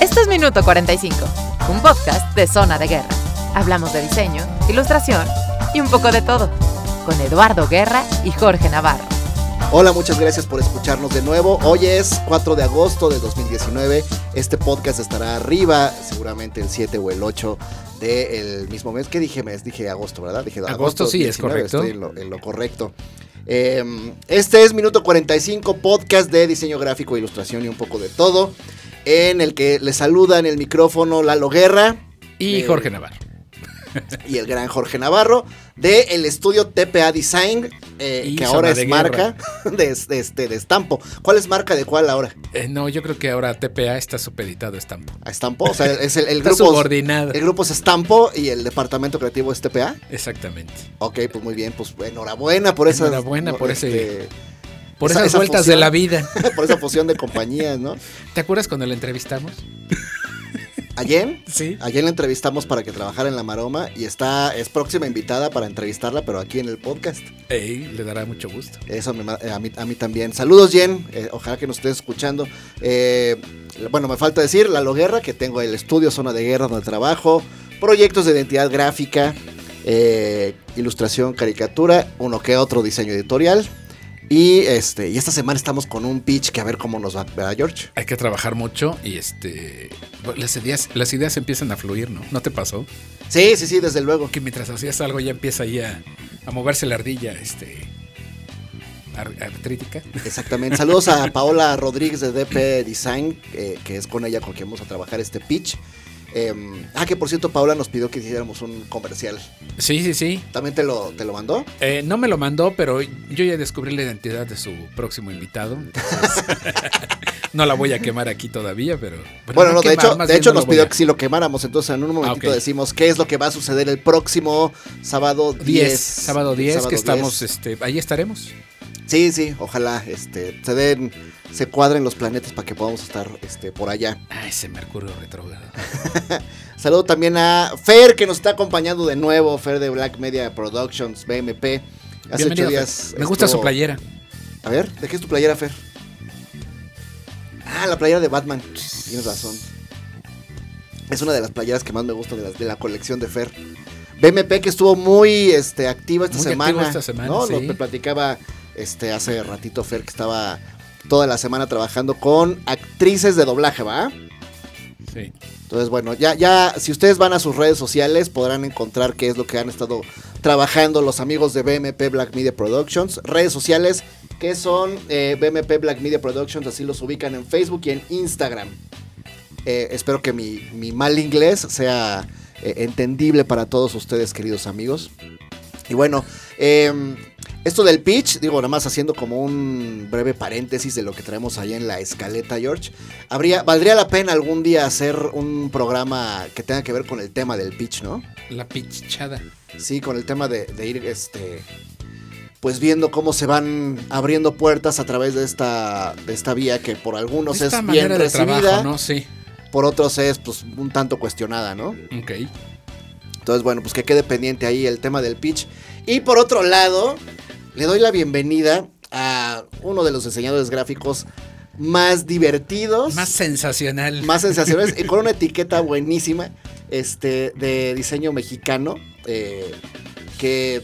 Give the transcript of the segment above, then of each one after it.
Este es Minuto 45, un podcast de Zona de Guerra. Hablamos de diseño, ilustración y un poco de todo, con Eduardo Guerra y Jorge Navarro. Hola, muchas gracias por escucharnos de nuevo. Hoy es 4 de agosto de 2019. Este podcast estará arriba, seguramente el 7 o el 8 del mismo mes. ¿Qué dije mes? Dije agosto, ¿verdad? Dije agosto, sí, es correcto. Estoy en lo, en lo correcto. Eh, este es Minuto 45, podcast de diseño gráfico, ilustración y un poco de todo. En el que le saluda en el micrófono Lalo Guerra. Y eh, Jorge Navarro. y el gran Jorge Navarro de el estudio TPA Design, eh, que ahora es marca de, de, este, de Estampo. ¿Cuál es marca de cuál ahora? Eh, no, yo creo que ahora TPA está supeditado a Estampo. A Estampo, o sea, es el, el Está grupo. subordinado. El grupo es Estampo y el departamento creativo es TPA. Exactamente. Ok, pues muy bien, pues enhorabuena por esa. Enhorabuena por ese- este, Por Esa- esas esa vueltas fusión. de la vida. por esa fusión de compañías, ¿no? ¿Te acuerdas cuando la entrevistamos? Ayer, Sí. ayer la entrevistamos para que trabajara en La Maroma y está, es próxima invitada para entrevistarla, pero aquí en el podcast. Ey, le dará mucho gusto. Eso me eh, a, mí, a mí también. Saludos, Jen. eh, ojalá que nos estés escuchando. Eh, bueno, me falta decir, Lalo Guerra, que tengo el estudio Zona de Guerra donde trabajo, proyectos de identidad gráfica, eh, ilustración, caricatura, uno que otro diseño editorial. Y este y esta semana estamos con un pitch que a ver cómo nos va, ¿verdad, George? Hay que trabajar mucho y este las ideas, las ideas empiezan a fluir, ¿no? ¿No te pasó? Sí, sí, sí, desde luego. Que mientras hacías algo ya empieza ahí a, a moverse la ardilla, este ar- artrítica. Exactamente. Saludos a Paola Rodríguez de DP Design, eh, que es con ella con quien vamos a trabajar este pitch. Eh, ah, que por cierto, Paola nos pidió que hiciéramos un comercial. Sí, sí, sí. ¿También te lo, te lo mandó? Eh, no me lo mandó, pero yo ya descubrí la identidad de su próximo invitado. entonces, no la voy a quemar aquí todavía, pero. Bueno, no, de quemar, hecho, de hecho no nos pidió a- que si lo quemáramos, entonces en un momentito ok. decimos qué es lo que va a suceder el próximo sábado 10. 10, sábado 10, Sábado que estamos, 10. este, ahí estaremos. Sí, sí, ojalá este, se den, se cuadren los planetas para que podamos estar este, por allá. Ah, ese Mercurio retrógrado. Saludo también a Fer, que nos está acompañando de nuevo, Fer de Black Media Productions, BMP. Hace ocho días. Fer. Me gusta estuvo- su playera. A ver, ¿de qué es tu playera, Fer? Ah, la playera de Batman. Tienes razón. Es una de las playeras que más me gusta de, la colección de Fer. BMP que estuvo muy este, activa esta Muy semana. activo esta semana, ¿no? sí. Lo que platicaba este, hace ratito Fer que estaba toda la semana trabajando con actrices de doblaje, ¿va? Sí. Entonces, bueno, ya, ya, si ustedes van a sus redes sociales, podrán encontrar qué es lo que han estado trabajando los amigos de BMP Black Media Productions. Redes sociales que son eh, BMP Black Media Productions, así los ubican en Facebook y en Instagram. Eh, espero que mi, mi mal inglés sea eh, entendible para todos ustedes, queridos amigos. Y bueno, em, esto del pitch, digo, nada más haciendo como un breve paréntesis de lo que traemos allá en la escaleta, George. Habría, valdría la pena algún día hacer un programa que tenga que ver con el tema del pitch, ¿no? La pichada. Sí, con el tema de, de ir, este, pues viendo cómo se van abriendo puertas a través de esta, de esta vía que por algunos Esta es bien recibida, trabajo, ¿no? Sí. por otros es pues un tanto cuestionada, ¿no? Ok. Entonces, bueno, pues que quede pendiente ahí el tema del pitch. Y por otro lado, le doy la bienvenida a uno de los diseñadores gráficos más divertidos, Más sensacional. más sensacionales y con una etiqueta buenísima este, de diseño mexicano eh, que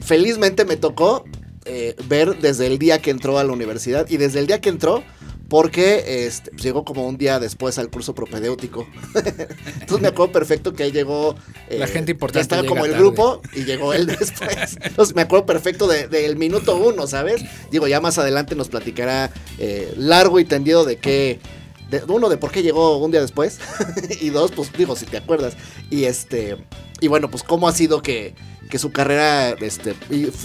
felizmente me tocó eh, ver desde el día que entró a la universidad y desde el día que entró porque este, pues, llegó como un día después al curso propedéutico. Entonces me acuerdo perfecto que ahí llegó... eh, La gente importante estaba como el tarde. grupo y llegó él después. Entonces me acuerdo perfecto de- del minuto uno, ¿sabes? Digo, ya más adelante nos platicará eh, largo y tendido de qué... De, uno, de por qué llegó un día después. y dos, pues digo, si te acuerdas. Y este... Y bueno, pues cómo ha sido que, que su carrera este,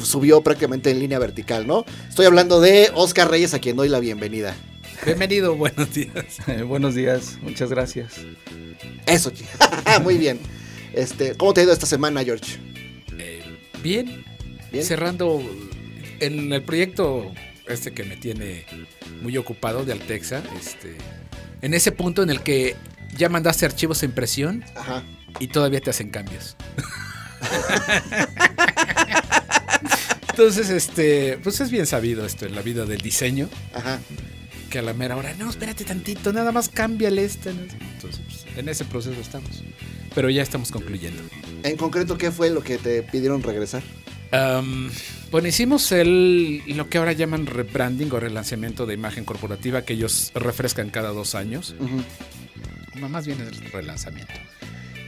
subió prácticamente en línea vertical, ¿no? Estoy hablando de Oscar Reyes, a quien doy la bienvenida. Bienvenido, buenos días. Eh, buenos días, muchas gracias. Eso, muy bien. Este, ¿Cómo te ha ido esta semana, George? Eh, bien. Bien. Cerrando en el proyecto este que me tiene muy ocupado de Altexa, este, en ese punto en el que ya mandaste archivos a impresión Ajá. y todavía te hacen cambios. Entonces, este, pues es bien sabido esto en la vida del diseño, Ajá. Que a la mera hora, no, espérate tantito, nada más cámbiale este. Entonces, pues, en ese proceso estamos. Pero ya estamos concluyendo. En concreto, ¿qué fue lo que te pidieron regresar? Um, bueno, hicimos el, lo que ahora llaman rebranding o relanzamiento de imagen corporativa que ellos refrescan cada dos años. Más bien es el relanzamiento.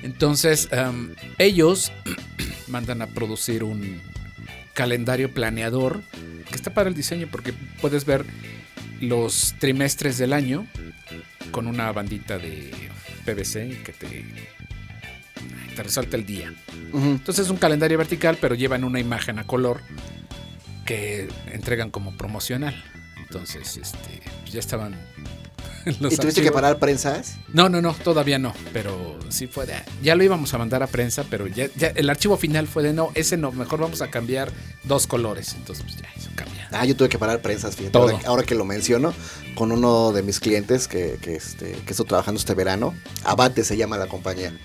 Entonces, um, ellos mandan a producir un calendario planeador que está para el diseño porque puedes ver los trimestres del año con una bandita de PVC que te, te resalta el día. Entonces es un calendario vertical, pero llevan una imagen a color que entregan como promocional. Entonces, este, ya estaban los ¿Y tuviste que parar prensas? No, no, no, todavía no, pero sí fue de... Ya lo íbamos a mandar a prensa, pero ya, ya el archivo final fue de no, ese no, mejor vamos a cambiar dos colores. Entonces, pues ya. Ah, yo tuve que parar prensas, fíjate. Ahora, ahora que lo menciono, con uno de mis clientes que, que, este, que estoy trabajando este verano, Abate se llama la compañía.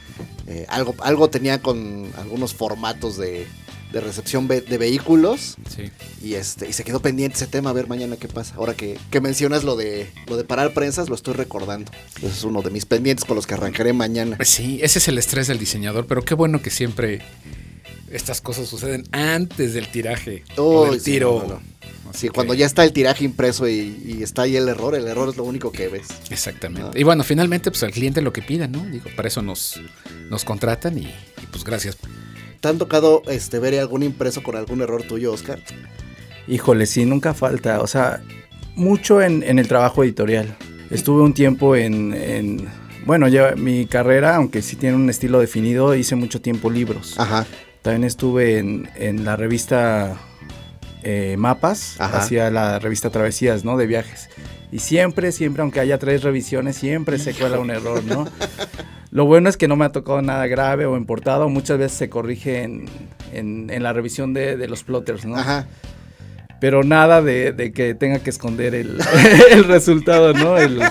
Eh, algo, algo tenía con algunos formatos de, de recepción de vehículos Sí. y este y se quedó pendiente ese tema, a ver mañana qué pasa. Ahora que, que mencionas lo de lo de parar prensas, lo estoy recordando. Ese es uno de mis pendientes con los que arrancaré mañana. Pues sí, ese es el estrés del diseñador, pero qué bueno que siempre estas cosas suceden antes del tiraje o Uy, del sí, tiro. no, no. Así Sí, que- cuando ya está el tiraje impreso y, y está ahí el error, el error es lo único que ves. Exactamente. Ah. Y bueno, finalmente, pues al cliente lo que pida, ¿no? Digo, para eso nos, nos contratan y, y, pues gracias. ¿Te han tocado este, ver algún impreso con algún error tuyo, Oscar? Híjole, sí, nunca falta. O sea, mucho en, en el trabajo editorial. Estuve un tiempo en, en- bueno, ya mi carrera, aunque sí tiene un estilo definido, hice mucho tiempo libros. Ajá. También estuve en, en la revista eh, Mapas, Ajá. hacía la revista Travesías, ¿no? De viajes. Y siempre, siempre, aunque haya tres revisiones, siempre se cuela un error, ¿no? Lo bueno es que no me ha tocado nada grave o en portada, o muchas veces se corrige en, en- en la revisión de, de los plotters, ¿no? Ajá. Pero nada de, de que tenga que esconder el, el resultado, ¿no? El-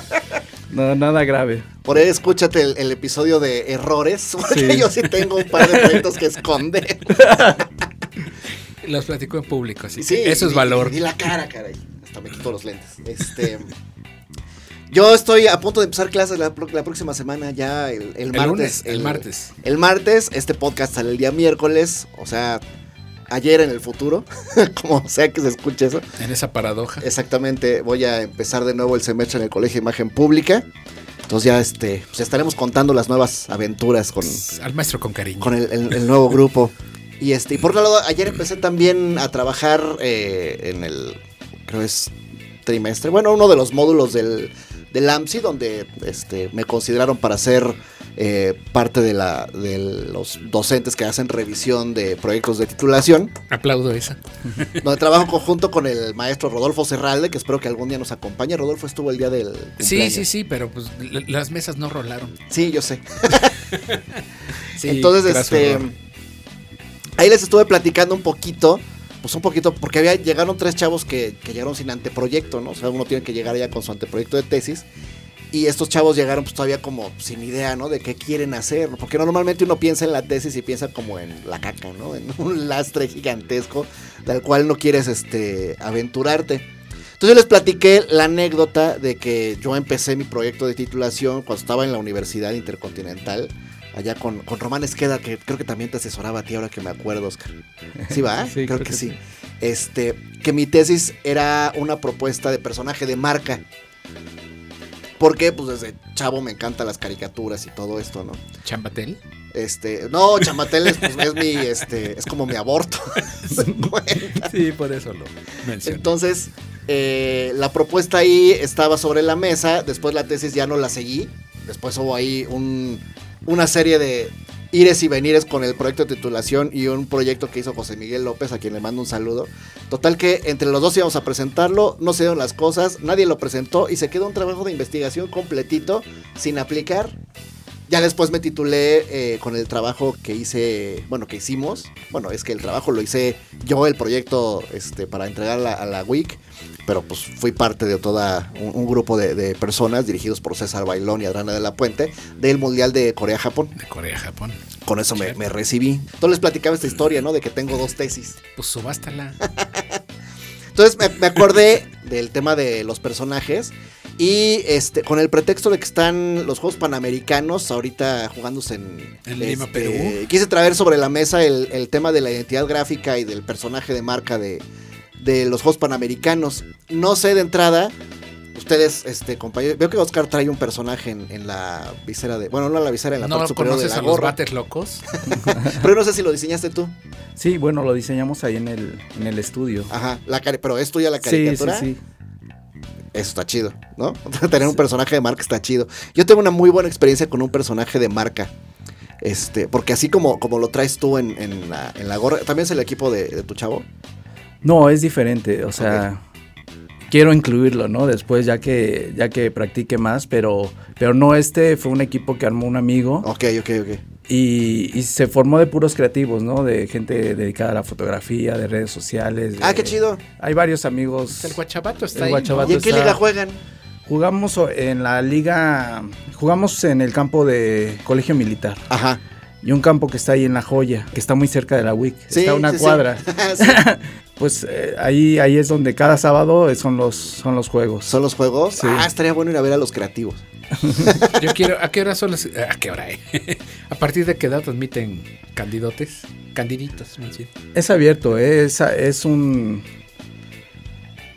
no, nada grave. Por ahí escúchate el, el episodio de errores, porque Sí. yo sí tengo un par de proyectos que esconder. Los platico en público, así. Sí, que eso es valor. Y la cara, caray. Hasta me quito los lentes. Este. Yo estoy a punto de empezar clases la, próxima semana, ya el, el El martes. lunes, el martes. El martes, este podcast sale el día miércoles, o sea, ayer en el futuro, como sea que se escuche eso. En esa paradoja. Exactamente, voy a empezar de nuevo el semestre en el Colegio de Imagen Pública. Entonces ya este, pues estaremos contando las nuevas aventuras con, Al maestro con cariño. con el nuevo grupo. Y este, y por otro lado, ayer empecé también a trabajar eh, en el, creo es trimestre, bueno, uno de los módulos del, del AMSI, donde este, me consideraron para ser eh, parte de, la, de los docentes que hacen revisión de proyectos de titulación, Aplaudo esa. donde trabajo conjunto con el maestro Rodolfo Serralde, que espero que algún día nos acompañe. Rodolfo estuvo el día del... Sí, cumpleaños. sí, sí, pero pues las mesas no rolaron. Sí, yo sé. Sí, Entonces, este. error. Ahí les estuve platicando un poquito. Pues un poquito, porque había, llegaron tres chavos que, llegaron sin anteproyecto, ¿no? O sea, uno tiene que llegar ya con su anteproyecto de tesis. Y estos chavos llegaron pues todavía como sin idea, ¿no? De qué quieren hacer. Porque normalmente uno piensa en la tesis y piensa como en la caca, ¿no? En un lastre gigantesco del cual no quieres este, aventurarte. Entonces yo les platiqué la anécdota de que yo empecé mi proyecto de titulación cuando estaba en la Universidad Intercontinental, allá con, con Román Esqueda, que creo que también te asesoraba a ti ahora que me acuerdo, Oscar. ¿Sí va? Sí, creo, que, sí. Este, que mi tesis era una propuesta de personaje de marca. Porque pues desde chavo me encantan las caricaturas y todo esto, ¿no? Chambatel. Este, no, Chamatel es, pues, es mi, este, es como mi aborto. Sí, por eso lo mencioné. Entonces, eh, la propuesta ahí estaba sobre la mesa. Después la tesis ya no la seguí. Después hubo ahí un- una serie de ires y venires con el proyecto de titulación y un proyecto que hizo José Miguel López, a quien le mando un saludo. Total que entre los dos íbamos a presentarlo, no se dieron las cosas, nadie lo presentó y se quedó un trabajo de investigación completito sin aplicar. Ya después me titulé eh, con el trabajo que hice, bueno, que hicimos. Bueno, es que el trabajo lo hice yo, el proyecto este, para entregar a la WIC, pero pues fui parte de toda un, un grupo de, de personas dirigidos por César Bailón y Adriana de la Puente del Mundial de Corea-Japón. De Corea, Japón. Con eso me, me recibí. Entonces les platicaba esta historia, ¿no? De que tengo dos tesis. Pues subástala. Entonces me, me acordé del tema de los personajes. Y este, con el pretexto de que están los Juegos Panamericanos ahorita jugándose en, En Lima, este, Perú. Quise traer sobre la mesa el, el tema de la identidad gráfica y del personaje de marca de, de los Juegos Panamericanos. No sé de entrada, ustedes, este, compañeros, veo que Oscar trae un personaje en, en la visera de, bueno, no en la visera, en la ¿No parte superior de conoces la a los bates locos? Pero no sé si lo diseñaste tú. Sí, bueno, lo diseñamos ahí en el, en el estudio. Ajá, la pero es tuya la Sí, sí, caricatura. sí. Eso está chido, ¿no? Tener un personaje de marca está chido. Yo tengo una muy buena experiencia con un personaje de marca. Este, porque así como, como lo traes tú en, en la, en la gorra, ¿también es el equipo de, de tu chavo? No, es diferente, o sea, quiero incluirlo, ¿no? Después ya que ya que practique más, pero pero no este fue un equipo que armó un amigo Ok, ok, ok. Y, y se formó de puros creativos, ¿no? De gente dedicada a la fotografía, de redes sociales. Ah, qué chido. Hay varios amigos. El guachabato está El ahí. ¿Y en qué está- liga juegan? Jugamos en la liga, jugamos en el campo de Colegio Militar Ajá. y un campo que está ahí en La Joya, que está muy cerca de la WIC, Sí, está a una sí, cuadra. Sí. Pues eh, ahí ahí es donde cada sábado son los son los juegos. ¿Son los juegos? Sí. Ah, estaría bueno ir a ver a los creativos. Yo quiero, ¿a qué hora son las, a qué hora, eh? ¿A partir de qué edad transmiten candidotes? Candiditos, más bien. Es abierto, ¿eh? es, es un...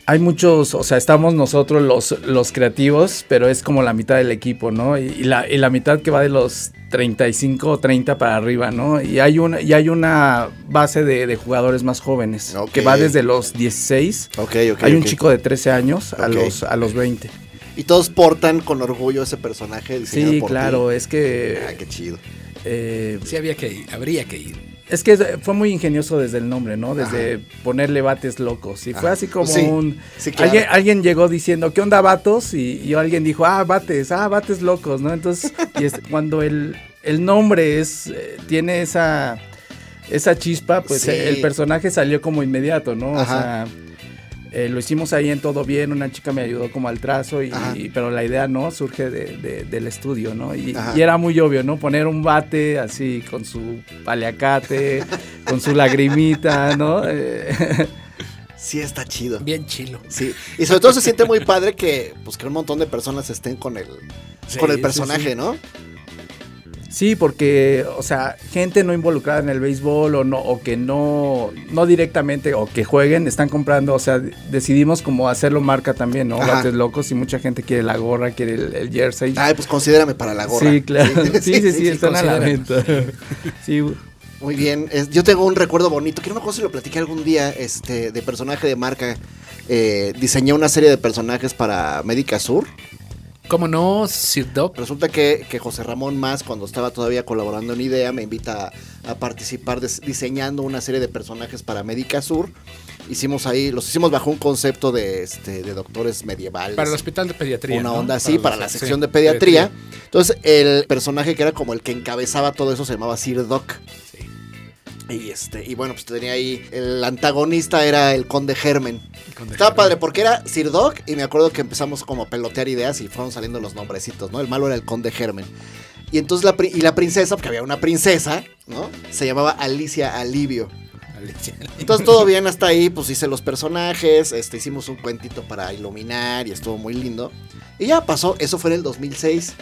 Hay muchos, o sea, estamos nosotros los, los creativos, pero es como la mitad del equipo, ¿no? Y, y la, y la mitad que va de los 35 o 30 para arriba, ¿no? Y hay una, y hay una base de, de jugadores más jóvenes, Ok. que va desde los 16. Ok, ok. hay un chico de 13 años a, los, a los 20. Y todos portan con orgullo ese personaje diseñado Sí, por claro, ti. es que... Ah, qué chido. eh, Sí, había que ir, habría que ir. Es que fue muy ingenioso desde el nombre, ¿no? Desde ponerle bates locos. Y fue así como Sí, un... sí, claro. alguien, alguien llegó diciendo, ¿qué onda, vatos? Y, y alguien dijo, ah, bates, ah, bates locos, ¿no? Entonces, y es- cuando el, el nombre es eh, tiene esa, esa chispa, pues Sí. el personaje salió como inmediato, ¿no? Ajá. O sea, eh, lo hicimos ahí en todo bien, una chica me ayudó como al trazo, y, pero la idea, ¿no? Surge de- de- del estudio, ¿no? Y, era muy obvio, ¿no? Poner un bate así con su paliacate, con su lagrimita, ¿no? Eh, Sí, está chido. Bien chilo. Sí, y sobre todo se siente muy padre que, pues, que un montón de personas estén con el, Sí, con el sí, personaje, sí. ¿no? Sí, porque, o sea, gente no involucrada en el béisbol o no, o que no, no directamente, o que jueguen, están comprando, o sea, de- decidimos como hacerlo marca también, ¿no? Ajá. Bates locos y mucha gente quiere la gorra, quiere el, el jersey. Ay, pues considérame para la gorra. Sí, claro. Sí, sí, sí, están a la venta. Sí, Muy bien. Es- yo tengo un recuerdo bonito, que no me acuerdo si lo platiqué algún día, este, de personaje de marca. Eh, diseñé una serie de personajes para Médica Sur. ¿Cómo no, Sir Doc? Resulta que, que José Ramón Más, cuando estaba todavía colaborando en IDEA, me invita a, a participar des- diseñando una serie de personajes para Médica Sur. Hicimos ahí, los hicimos bajo un concepto de, este, de doctores medievales. Para el hospital de pediatría. una ¿no? onda así para, la sí, sección de pediatría. Entonces, el personaje que era como el que encabezaba todo eso se llamaba Sir Doc. Sí. Y este, y bueno, pues tenía ahí. El antagonista era el conde Germen. Estaba padre porque era Sir Doc y me acuerdo que empezamos como a pelotear ideas y fueron saliendo los nombrecitos, ¿no? El malo era el conde Germen. Y entonces la, y la princesa, porque había una princesa, ¿no? Se llamaba Alicia Alivio. Alicia. Entonces todo bien hasta ahí, pues hice los personajes, este, hicimos un cuentito para iluminar y estuvo muy lindo. Y ya pasó, eso fue en el 2006.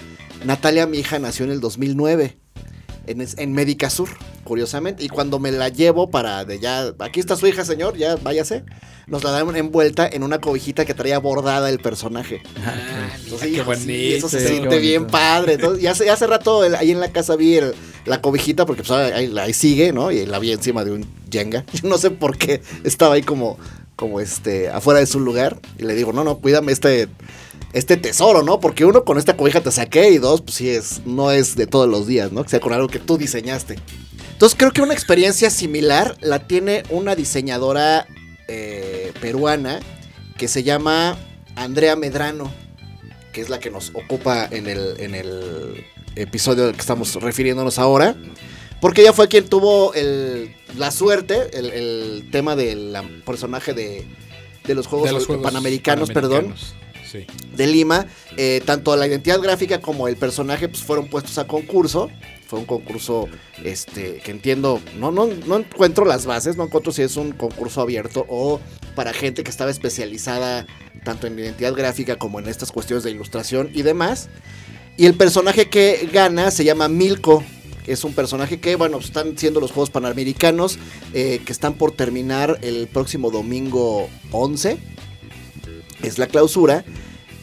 Natalia, mi hija, nació en el 2009. En, en Médica Sur, curiosamente. Y cuando me la llevo para de ya, aquí está su hija, señor, ya váyase. Nos la dan envuelta en una cobijita que traía bordada el personaje. Ah, Entonces, qué hijo, sí, bonito. eso se siente qué bien padre. Entonces, ya hace, rato el- ahí en la casa vi el- la cobijita porque pues, ahí, ahí sigue, ¿no? Y la vi encima de un Jenga. Yo no sé por qué estaba ahí como, como este, afuera de su lugar. Y le digo, no, no, cuídame este, este tesoro, ¿no? Porque uno con esta cobija te saqué y dos, pues sí es, no es de todos los días, ¿no? Que sea con algo que tú diseñaste. Entonces creo que una experiencia similar la tiene una diseñadora eh, peruana que se llama Andrea Medrano, que es la que nos ocupa en el, en el episodio del que estamos refiriéndonos ahora. Porque ella fue quien tuvo el- la suerte, el, el tema del personaje de, de los Juegos, De los Juegos Panamericanos, perdón. De Lima. Eh, tanto la identidad gráfica como el personaje pues, fueron puestos a concurso. Fue un concurso este, que entiendo, no, no, no encuentro las bases, no encuentro si es un concurso abierto o para gente que estaba especializada tanto en identidad gráfica como en estas cuestiones de ilustración y demás. Y el personaje que gana se llama Milko. Es un personaje que, bueno, están siendo los Juegos Panamericanos eh, que están por terminar el próximo domingo 11. Es la clausura.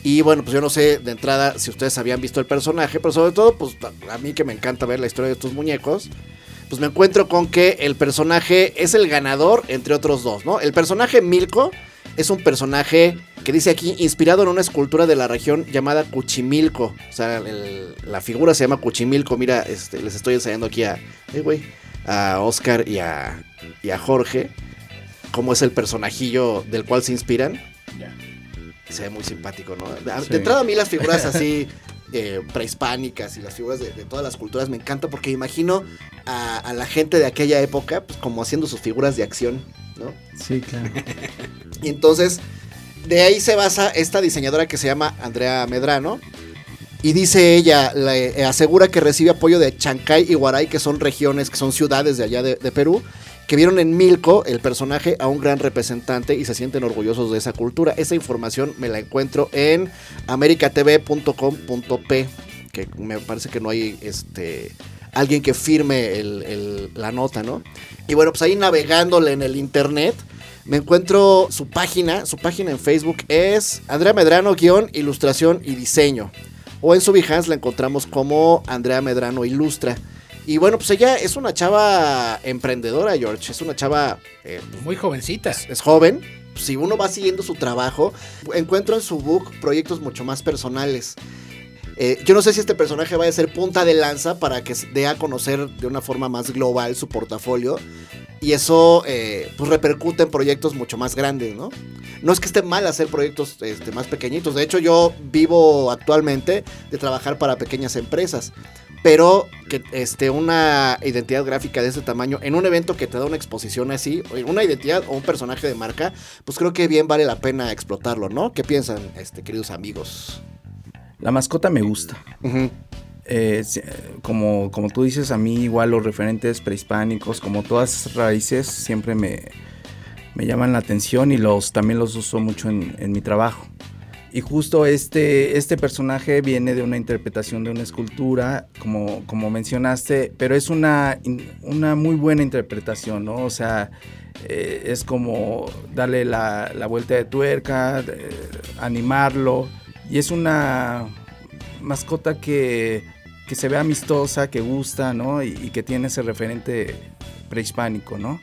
Y bueno, pues yo no sé de entrada si ustedes habían visto el personaje, pero sobre todo, pues a mí que me encanta ver la historia de estos muñecos, pues me encuentro con que el personaje es el ganador entre otros dos, ¿no? El personaje Milko es un personaje que dice aquí, inspirado en una escultura de la región llamada Cuchimilco. O sea, la figura se llama Cuchimilco. Mira, este, les estoy enseñando aquí a, eh, a Oscar y a, y a Jorge cómo es el personajillo del cual se inspiran. Se ve muy simpático, ¿no? De, entrada a mí las figuras así eh, prehispánicas y las figuras de, todas las culturas me encanta porque imagino a, a, la gente de aquella época pues, como haciendo sus figuras de acción, ¿no? Sí, claro. y entonces de ahí se basa esta diseñadora que se llama Andrea Medrano. Y dice ella, le eh, asegura que recibe apoyo de Chancay y Guaray, que son regiones, que son ciudades de allá de, Perú, que vieron en Milko, el personaje, a un gran representante y se sienten orgullosos de esa cultura. Esa información me la encuentro en americatv.com.p, que me parece que no hay este alguien que firme la nota, ¿no? Y bueno, pues ahí navegándole en el internet me encuentro su página, su página en Facebook es Andrea Medrano ilustración y diseño. O en su la encontramos como Andrea Medrano Ilustra. Y bueno, pues ella es una chava emprendedora, George. Es una chava... Eh, Muy jovencita. Es, joven. Si uno va siguiendo su trabajo, encuentro en su book proyectos mucho más personales. Eh, yo no sé si este personaje vaya a ser punta de lanza para que dé a conocer de una forma más global su portafolio. Y eso eh, pues repercute en proyectos mucho más grandes, ¿no? No es que esté mal hacer proyectos este, más pequeñitos. De hecho, yo vivo actualmente de trabajar para pequeñas empresas. Pero que este, una identidad gráfica de ese tamaño, en un evento que te da una exposición así, una identidad o un personaje de marca, pues creo que bien vale la pena explotarlo, ¿no? ¿Qué piensan, este, queridos amigos? La mascota me gusta. Eh, como, como tú dices, a mí igual los referentes prehispánicos, como todas raíces, siempre me, me llaman la atención y los, también los uso mucho en, mi trabajo. Y justo este, este personaje viene de una interpretación de una escultura, como, como mencionaste, pero es una, una muy buena interpretación, ¿no? O sea, eh, es como darle la, la vuelta de tuerca, animarlo, y es una mascota que, que, se ve amistosa, que gusta, ¿no? Y, que tiene ese referente prehispánico, ¿no?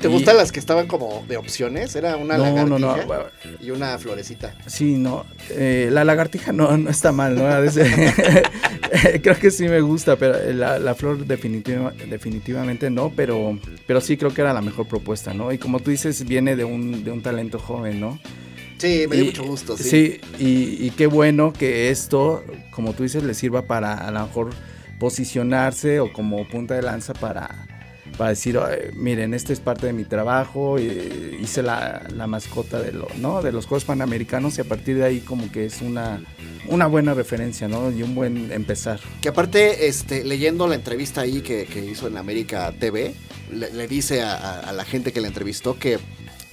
¿Te gustan las que estaban como de opciones? Era una lagartija y una florecita. Sí, no. Eh, la lagartija no, no está mal, ¿no? creo que sí me gusta, pero la, flor definitivamente no, pero, pero sí creo que era la mejor propuesta, ¿no? Y como tú dices, viene de un, de un talento joven, ¿no? Sí, me dio mucho gusto. Sí, sí y, qué bueno que esto, como tú dices, le sirva para a lo mejor posicionarse o como punta de lanza para, para decir, miren, este es parte de mi trabajo, hice la, mascota de, lo, ¿no? de los Juegos Panamericanos y a partir de ahí como que es una, una buena referencia, ¿no? Y un buen empezar. Que aparte, este, leyendo la entrevista ahí que, hizo en América TV, le, dice a, la gente que le entrevistó que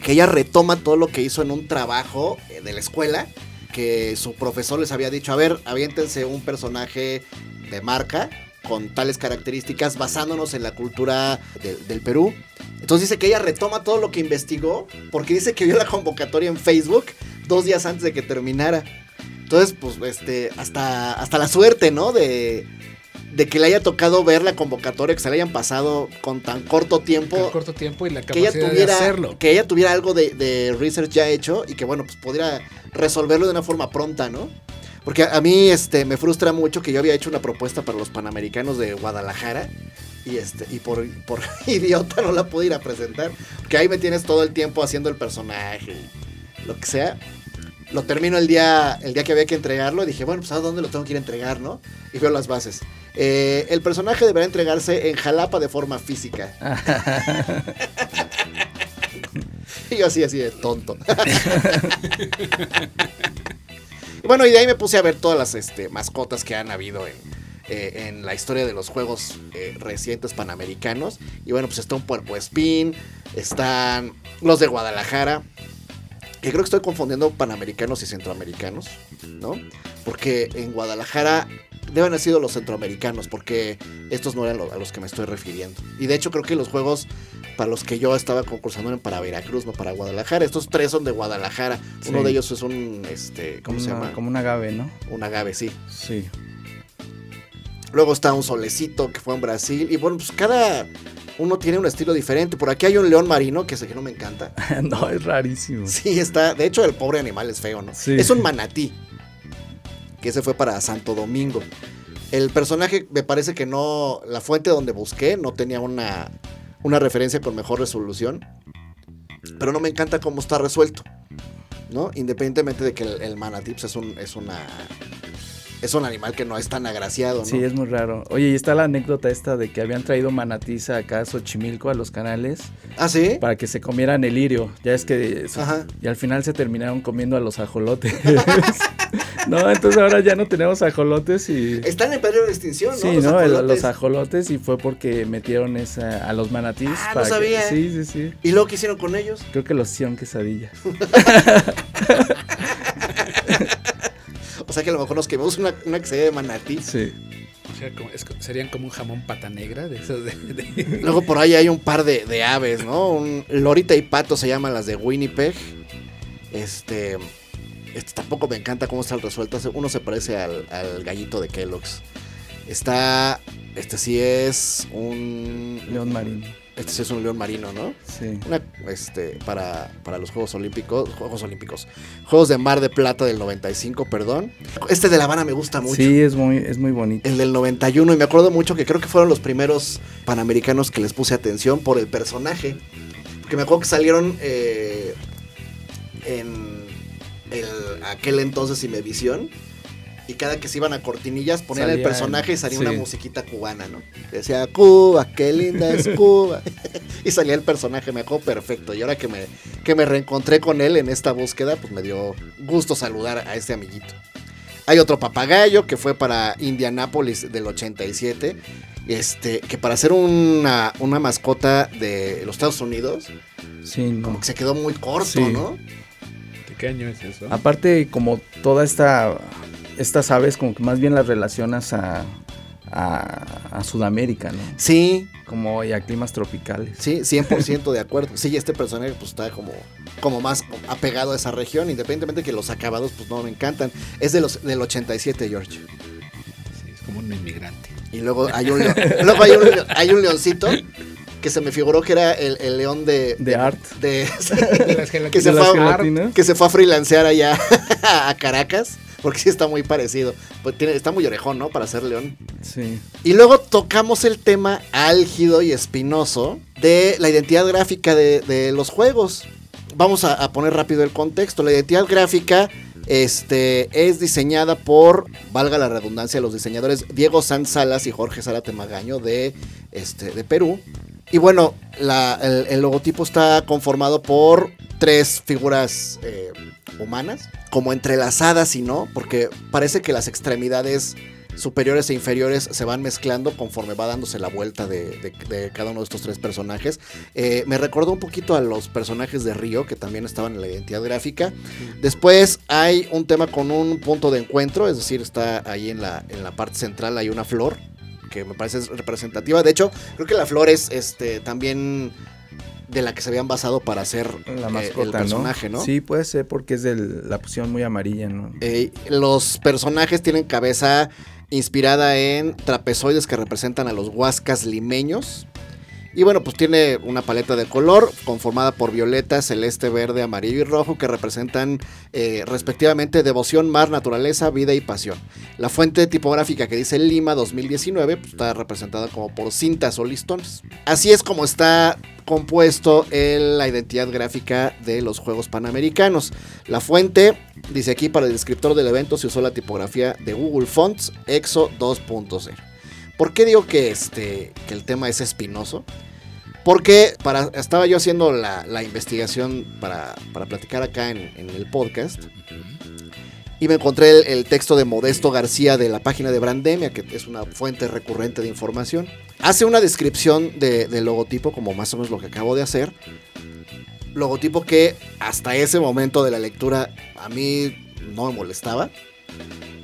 que ella retoma todo lo que hizo en un trabajo eh, de la escuela, que su profesor les había dicho, a ver, aviéntense un personaje de marca con tales características basándonos en la cultura del Perú. Entonces dice que ella retoma todo lo que investigó porque dice que vio la convocatoria en Facebook dos días antes de que terminara. Entonces, pues, este, hasta, hasta la suerte, ¿no? De, de que le haya tocado ver la convocatoria, que se le hayan pasado con tan corto tiempo. Con corto tiempo y la capacidad que ella tuviera, de hacerlo. Que ella tuviera algo de, research ya hecho y que, bueno, pues pudiera resolverlo de una forma pronta, ¿no? Porque a, mí este, me frustra mucho que yo había hecho una propuesta para los Panamericanos de Guadalajara y este y por, por idiota no la pude ir a presentar. Porque ahí me tienes todo el tiempo haciendo el personaje, lo que sea lo termino el día, el día que había que entregarlo y dije, bueno, pues a dónde lo tengo que ir a entregar, ¿no? Y veo las bases. Eh, el personaje deberá entregarse en Jalapa de forma física. y yo así, así de tonto. Bueno, y de ahí me puse a ver todas las este, mascotas que han habido en, eh, en la historia de los juegos eh, recientes panamericanos. Y bueno, pues está un puerco espín, están los de Guadalajara, que creo que estoy confundiendo panamericanos y centroamericanos, ¿no? Porque en Guadalajara deben haber sido los centroamericanos, porque estos no eran lo- a los que me estoy refiriendo. Y de hecho creo que los juegos para los que yo estaba concursando eran para Veracruz, no para Guadalajara. Estos tres son de Guadalajara. Uno de ellos es un, este, ¿cómo se llama? Como un agave, ¿no? Un agave, sí. Sí. Luego está un solecito que fue en Brasil. Y bueno, pues cada uno tiene un estilo diferente. Por aquí hay un león marino, que sé que no me encanta. no, es rarísimo. Sí, está. De hecho, el pobre animal es feo, ¿no? Sí. Es un manatí. Que ese fue para Santo Domingo. El personaje me parece que no. La fuente donde busqué no tenía una, una referencia con mejor resolución. Pero no me encanta cómo está resuelto. ¿No? Independientemente de que el, el manatí pues, es un. Es una. Es un animal que no es tan agraciado, ¿no? Sí, es muy raro. Oye, y está la anécdota esta de que habían traído manatís acá a Xochimilco a los canales Ah, sí. para que se comieran el lirio. Ya es que. Y al final se terminaron comiendo a los ajolotes. no, entonces ahora ya no tenemos ajolotes y. Están en peligro de extinción, ¿no? Sí, Los ¿no? Ajolotes. los ajolotes y fue porque metieron esa, a los manatís. Ah, no que- sabía. sí, sí, sí. ¿Y luego qué hicieron con ellos? Creo que los hicieron quesadillas. O sea que a lo mejor nos quemamos una, una que se de manatí. Sí. O sea, como- es serían como un jamón pata negra de esos de, de- Luego por ahí hay un par de, de aves, ¿no? Un lorita y pato se llaman las de Winnipeg. Este, este tampoco me encanta cómo están resueltas. Uno se parece al, al gallito de Kellogg's. Está, este sí es un, León marino. este sí es un león marino, ¿no? Sí. Una, este, para, para los Juegos Olímpicos, Juegos Olímpicos, Juegos de Mar de Plata del 95, perdón. Este de La Habana me gusta mucho. Sí, es muy, es muy bonito. El del 91, y me acuerdo mucho que creo que fueron los primeros panamericanos que les puse atención por el personaje. Porque me acuerdo que salieron eh, en el, aquel entonces Imevisión. Y cada que se iban a cortinillas ponían el personaje y salía sí. una musiquita cubana, ¿no? Decía, Cuba, qué linda es Cuba. y salía el personaje, me acuerdo perfecto. Y ahora que me, que me reencontré con él en esta búsqueda, pues me dio gusto saludar a este amiguito. Hay otro papagayo que fue para Indianápolis del 87. Este, que para ser una, una mascota de los Estados Unidos, Sí, no. como que se quedó muy corto, Sí. ¿no? ¿De qué año es eso? Aparte, como toda esta, estas aves, como que más bien las relacionas a, a, a Sudamérica, ¿no? Sí, Como y a climas tropicales. sí, 100% de acuerdo. Sí, este personaje pues está como, como más apegado a esa región, independientemente de que los acabados pues no me encantan. Es de los, del 87, George. Sí, es como un inmigrante. Y luego hay un, luego hay un, hay un leoncito que se me figuró que era el, el león de... De art. de- De las que, se de fue a, que se fue a freelancear allá a Caracas, porque sí está muy parecido. Pues tiene, está muy orejón, ¿no? Para ser león. Sí. Y luego tocamos el tema álgido y espinoso de la identidad gráfica de, de los juegos. Vamos a, a poner rápido el contexto. La identidad gráfica este, es diseñada por, valga la redundancia, los diseñadores Diego Sanz Salas y Jorge Zárate Magaño de, este, de Perú. Y bueno, el logotipo está conformado por tres figuras eh, humanas, como entrelazadas y no, porque parece que las extremidades superiores e inferiores se van mezclando conforme va dándose la vuelta de, de- de cada uno de estos tres personajes. Eh, me recordó un poquito a los personajes de Río, que también estaban en la identidad gráfica. Después hay un tema con un punto de encuentro, es decir, está ahí en la, en la parte central hay una flor que me parece es representativa. De hecho, creo que la flor es este también de la que se habían basado para hacer La eh, el personaje, ¿no? Sí, puede ser porque es de la posición muy amarilla, ¿no? Eh, los personajes tienen cabeza inspirada en trapezoides que representan a los huascas limeños. Y bueno, pues tiene una paleta de color conformada por violeta, celeste, verde, amarillo y rojo que representan eh, respectivamente devoción, mar, naturaleza, vida y pasión. La fuente tipográfica que dice Lima 2019 pues, está representada como por cintas o listones. Así es como está compuesto la identidad gráfica de los Juegos Panamericanos. La fuente, dice aquí, para el descriptor del evento se usó la tipografía de Google Fonts EXO 2.0. ¿Por qué digo que, este, que el tema es espinoso? Porque para, estaba yo haciendo la, la investigación para, para platicar acá en, en el podcast y me encontré el, el texto de Modesto García de la página de Brandemia, que es una fuente recurrente de información. Hace una descripción de- del logotipo, como más o menos lo que acabo de hacer. logotipo que hasta ese momento de la lectura a mí no me molestaba.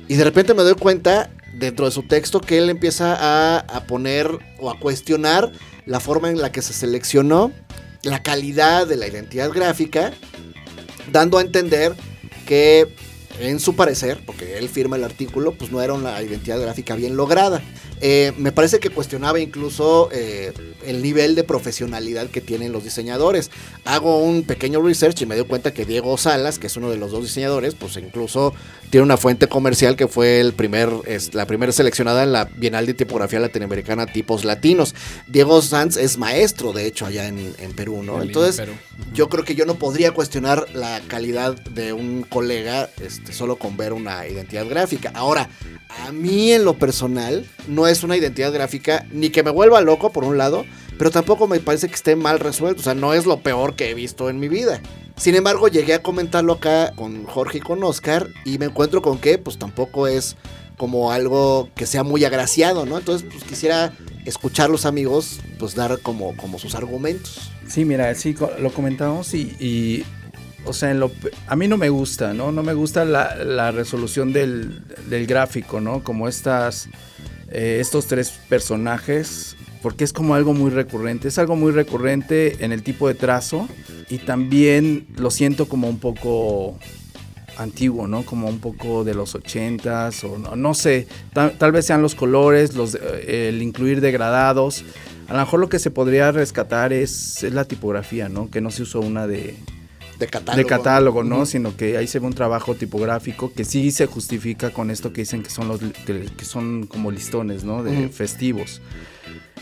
Y de repente me doy cuenta dentro de su texto que él empieza a, a poner o a cuestionar la forma en la que se seleccionó la calidad de la identidad gráfica, dando a entender que en su parecer, porque él firma el artículo, pues no era una identidad gráfica bien lograda. Eh, me parece que cuestionaba incluso eh, el nivel de profesionalidad que tienen los diseñadores. Hago un pequeño research y me doy cuenta que Diego Salas, que es uno de los dos diseñadores, pues incluso tiene una fuente comercial que fue el primer, es, la primera seleccionada en la Bienal de Tipografía Latinoamericana Tipos Latinos. Diego Sanz es maestro, de hecho, allá en, en Perú, ¿no? En Entonces, Perú. yo creo que yo no podría cuestionar la calidad de un colega este, solo con ver una identidad gráfica. Ahora, a mí en lo personal no es una identidad gráfica ni que me vuelva loco por un lado, pero tampoco me parece que esté mal resuelto. O sea, no es lo peor que he visto en mi vida. Sin embargo, llegué a comentarlo acá con Jorge y con Oscar y me encuentro con que pues tampoco es como algo que sea muy agraciado, ¿no? Entonces, pues quisiera escuchar los amigos, pues dar como, como sus argumentos. Sí, mira, sí, lo comentamos y, o sea, a mí no me gusta, ¿no? No me gusta la, la resolución del, del gráfico, ¿no? Como estas, eh, estos tres personajes, porque es como algo muy recurrente, es algo muy recurrente en el tipo de trazo y también lo siento como un poco antiguo, ¿no? Como un poco de los ochentas o no, no sé, tal, tal vez sean los colores, los, eh, el incluir degradados. A lo mejor lo que se podría rescatar es, es la tipografía, ¿no? Que no se usó una de, De catálogo. de catálogo, ¿no? Sino que ahí se ve un trabajo tipográfico que sí se justifica con esto que dicen que son los que, que son como listones, ¿no? De festivos.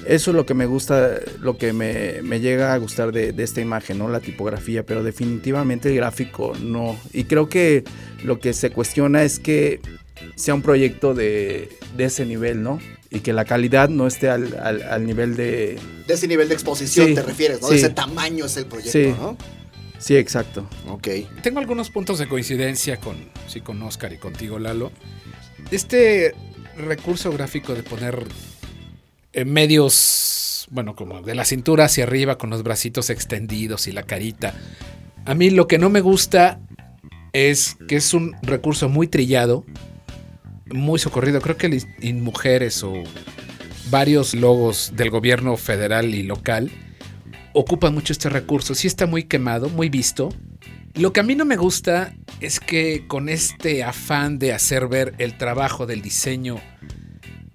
Eso es lo que me gusta, lo que me, me llega a gustar de, de esta imagen, ¿no? La tipografía, pero definitivamente el gráfico no. Y creo que lo que se cuestiona es que sea un proyecto de, de ese nivel, ¿no? Y que la calidad no esté al, al- al nivel de... De ese nivel de exposición Sí, te refieres, ¿no? sí. De ese tamaño es el proyecto, Sí. ¿no? Sí, exacto. Ok. Tengo algunos puntos de coincidencia con, sí, con Oscar y contigo, Lalo. Este recurso gráfico de poner eh, medios, bueno, como de la cintura hacia arriba con los bracitos extendidos y la carita. A mí lo que no me gusta es que es un recurso muy trillado, muy socorrido. Creo que el In Mujeres o varios logos del gobierno federal y local ocupan mucho este recurso. Sí está muy quemado, muy visto. Lo que a mí no me gusta es que con este afán de hacer ver el trabajo del diseño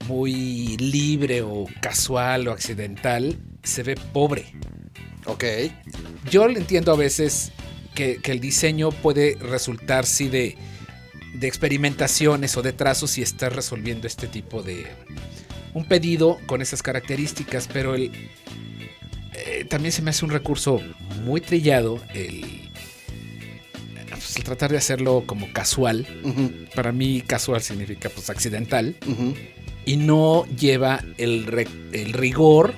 muy libre o casual o accidental, se ve pobre. Ok. Yo lo entiendo a veces que, que el diseño puede resultar sí de, de experimentaciones o de trazos y estar resolviendo este tipo de un pedido con esas características, pero el, eh, también se me hace un recurso muy trillado el, pues, el tratar de hacerlo como casual. Para mí casual significa pues accidental. Y no lleva el, el rigor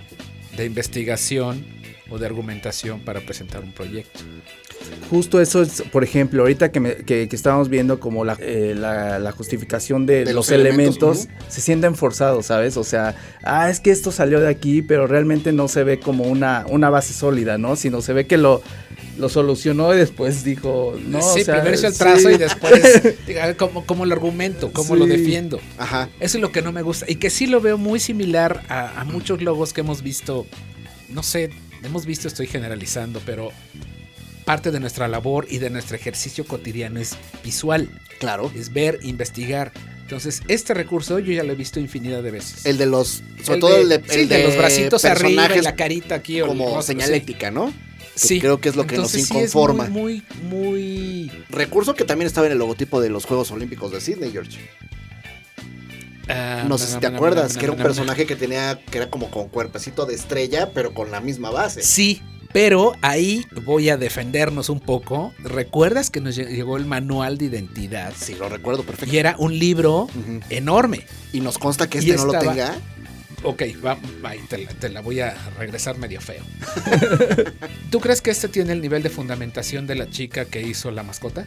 de investigación o de argumentación para presentar un proyecto. Justo eso es, por ejemplo, ahorita que, me- que- que estábamos viendo como la, eh, la- la justificación de, De los, los elementos, elementos, se sienten forzados, ¿sabes? O sea, ah, es que esto salió de aquí, pero realmente no se ve como una, una base sólida, ¿no? Sino se ve que lo, lo solucionó y después dijo, no, sí, o sea, primero hizo el sí. trazo y después ¿cómo, cómo lo argumento? ¿Cómo lo defiendo? Ajá. Eso es lo que no me gusta. Y que sí lo veo muy similar a, a muchos logos que hemos visto. No sé, hemos visto, estoy generalizando, pero parte de nuestra labor y de nuestro ejercicio cotidiano es visual, Claro. es ver, investigar. Entonces, este recurso yo ya lo he visto infinidad de veces. El de los. Sobre El todo de- el de, sí, el de los bracitos arriba y la carita aquí. o como rostro, señalética, ¿no? Que Sí. creo que es lo que nos Entonces, sí es inconforma. muy, muy, muy Recurso que también estaba en el logotipo de los Juegos Olímpicos de Sydney, George. Ah, No sé si te acuerdas, que era un na, na. personaje que tenía, que era como con cuerpecito de estrella, pero con la misma base. Sí, pero ahí voy a defendernos un poco. ¿Recuerdas que nos lle- llegó el manual de identidad? Sí, lo recuerdo perfecto. Y era un libro enorme. Y nos consta que este no lo tenga. Ok, va, va, te, la, te la voy a regresar medio feo. ¿Tú crees que este tiene el nivel de fundamentación de la chica que hizo la mascota?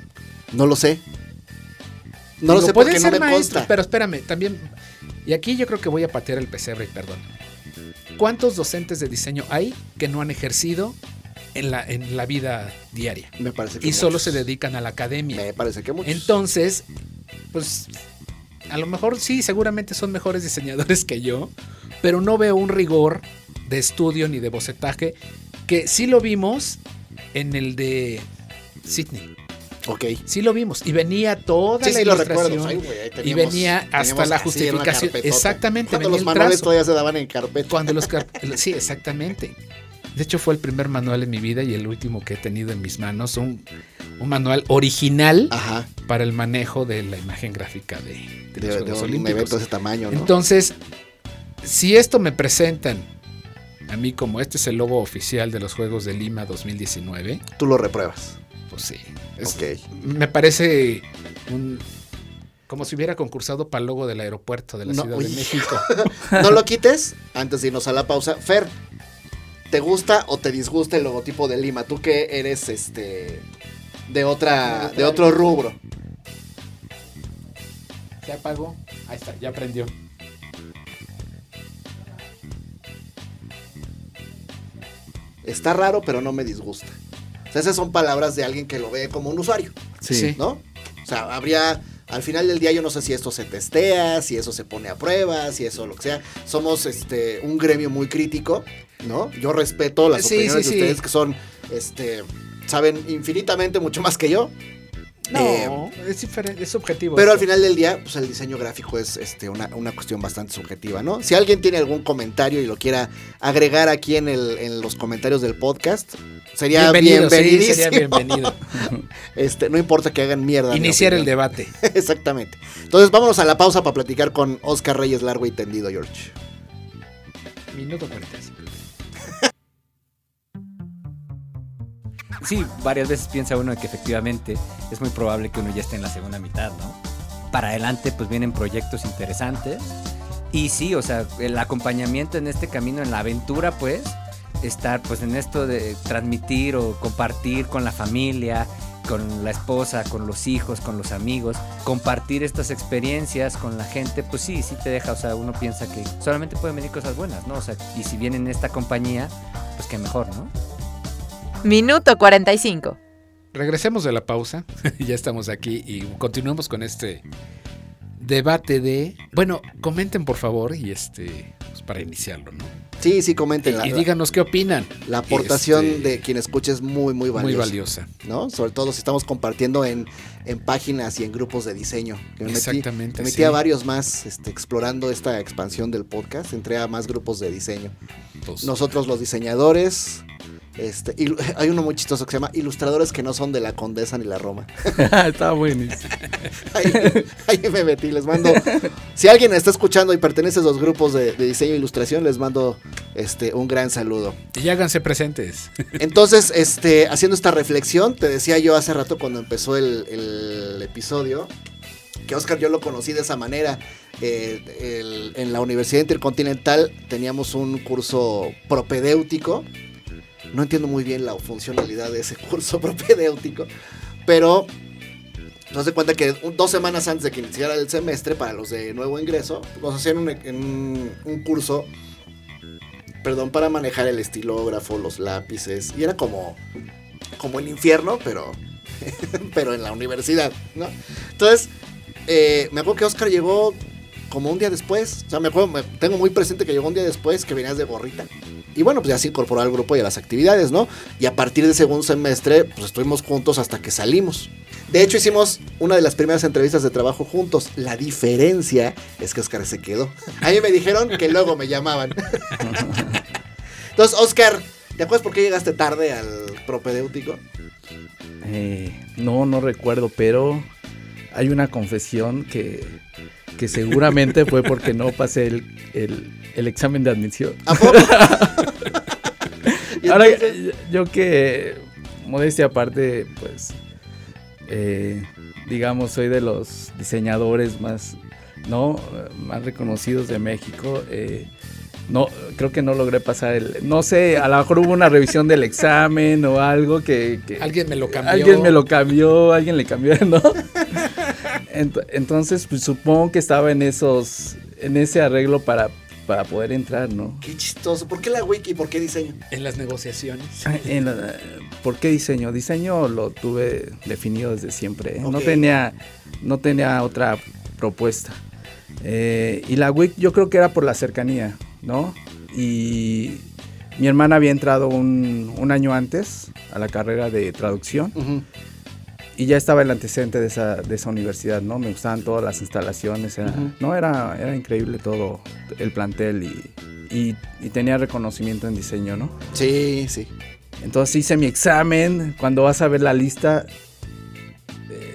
No lo sé. No lo Digo, sé pueden porque no ser me maestros, consta. pero espérame, también. Y aquí yo creo que voy a patear el pesebre y perdón. ¿Cuántos docentes de diseño hay que no han ejercido en la, en la vida diaria. Me parece que Y solo se dedican a la academia. Me parece que muchos. Entonces, pues a lo mejor sí, seguramente son mejores diseñadores que yo, pero no veo un rigor de estudio ni de bocetaje que sí lo vimos en el de Sydney. Ok. Sí lo vimos y venía toda Sí, la sí, ilustración. Ay, ahí y venía hasta la justificación. Exactamente, Cuando los manuales todavía se daban en carpeta. Cuando los car- sí, exactamente. De hecho, fue el primer manual en mi vida y el último que he tenido en mis manos. Un, un manual original Ajá. para el manejo de la imagen gráfica de, de De, los de Juegos un Olímpicos. evento de ese tamaño, ¿no? Entonces, si esto me presentan a mí como este es el logo oficial de los Juegos de Lima 2019, Tú lo repruebas. Sí. es- Ok. Me parece un- como si hubiera concursado para el logo del aeropuerto de la No, Ciudad uy. de México. No lo quites antes de irnos a la pausa. Fer, ¿te gusta o te disgusta el logotipo de Lima? Tú que eres este de otra de otro rubro. ¿Se apagó? Ahí está, ya prendió. Está raro, pero no me disgusta. O sea, esas son palabras de alguien que lo ve como un usuario, Sí. Sí. ¿no? O sea, habría al final del día yo no sé si esto se testea, si eso se pone a prueba, si eso lo que sea. Somos este un gremio muy crítico, ¿no? Yo respeto las Sí, opiniones sí, de sí. ustedes que son este saben infinitamente mucho más que yo. No, Eh, es diferente, es subjetivo. Pero al final del día, pues el diseño gráfico es este, una, una cuestión bastante subjetiva, ¿no? Si alguien tiene algún comentario y lo quiera agregar aquí en, el, en los comentarios del podcast, sería Bienvenido, sí, sería bienvenido. Este, no importa que hagan mierda. mi Iniciar el debate. Exactamente. Entonces vámonos a la pausa para platicar con Oscar Reyes largo y tendido, George. Minuto 45. Sí, varias veces piensa uno que efectivamente es muy probable que uno ya esté en la segunda mitad, ¿no? Para adelante pues vienen proyectos interesantes y sí, o sea, el acompañamiento en este camino, en la aventura pues, estar pues en esto de transmitir o compartir con la familia, con la esposa, con los hijos, con los amigos, compartir estas experiencias con la gente, pues sí, sí te deja, o sea, uno piensa que solamente pueden venir cosas buenas, ¿no? O sea, y si vienen en esta compañía, pues qué mejor, ¿no? Minuto 45. Regresemos de la pausa. ya estamos aquí y continuamos con este debate de. Bueno, comenten por favor y este. pues, para iniciarlo, ¿no? Sí, sí, comenten. Y díganos qué opinan. la aportación Este, de quien escuche es muy, muy valiosa. Muy valiosa. ¿no? Sobre todo si estamos compartiendo en, en páginas y en grupos de diseño. Que me metí, Exactamente. me metí sí. a varios más este, explorando esta expansión del podcast. Entré a más grupos de diseño. Pues, Nosotros los diseñadores. Este, ilu- hay uno muy chistoso que se llama Ilustradores que no son de la Condesa ni la Roma. Estaba buenísimo. Ahí, ahí me metí, les mando. Si alguien está escuchando y pertenece a esos grupos de, de diseño e ilustración, les mando este, un gran saludo. Y háganse presentes. Entonces, este, haciendo esta reflexión, te decía yo hace rato cuando empezó el, el episodio, que Oscar yo lo conocí de esa manera. Eh, el- en la Universidad Intercontinental teníamos un curso propedéutico. No entiendo muy bien la funcionalidad de ese curso propedéutico, pero nos de cuenta que dos semanas antes de que iniciara el semestre, para los de nuevo ingreso, nos hacían un, un- un curso, perdón, para manejar el estilógrafo, los lápices, y era como, como el infierno, pero, pero en la universidad, ¿no? Entonces, eh, me acuerdo que Oscar llegó como un día después, o sea, me acuerdo, me- tengo muy presente que llegó un día después, que venías de gorrita. Y bueno, pues ya se incorporó al grupo y a las actividades, ¿no? Y a partir del segundo semestre, pues estuvimos juntos hasta que salimos. De hecho, hicimos una de las primeras entrevistas de trabajo juntos. La diferencia es que Oscar se quedó. A mí me dijeron que luego me llamaban. Entonces, Oscar, ¿te acuerdas por qué llegaste tarde al propedéutico? Eh, no, no recuerdo, pero hay una confesión que, que seguramente fue porque no pasé el, el- el examen de admisión. ¿A poco? Ahora, yo que, modestia aparte, pues, eh, digamos, soy de los diseñadores más, ¿no? Más reconocidos de México. eh, no, creo que no logré pasar el, no sé, a lo mejor hubo una revisión del examen o algo que, que- Alguien me lo cambió. Alguien me lo cambió, alguien le cambió, ¿no? Ent- entonces, pues supongo que estaba en esos, en ese arreglo para para poder entrar, ¿no? Qué chistoso. ¿Por qué la wiki? ¿Por qué diseño? En las negociaciones. En la- ¿Por qué diseño? Diseño lo tuve definido desde siempre. ¿eh? No tenía, no tenía otra propuesta. Eh, y la WIC yo creo que era por la cercanía, ¿no? Y mi hermana había entrado un, un año antes a la carrera de traducción Ujú. Y ya estaba el antecedente de esa, de esa universidad, ¿no? Me gustaban todas las instalaciones, era, no, era, era increíble todo el plantel y, y- y tenía reconocimiento en diseño, ¿no? Sí, sí. Entonces hice mi examen. Cuando vas a ver la lista,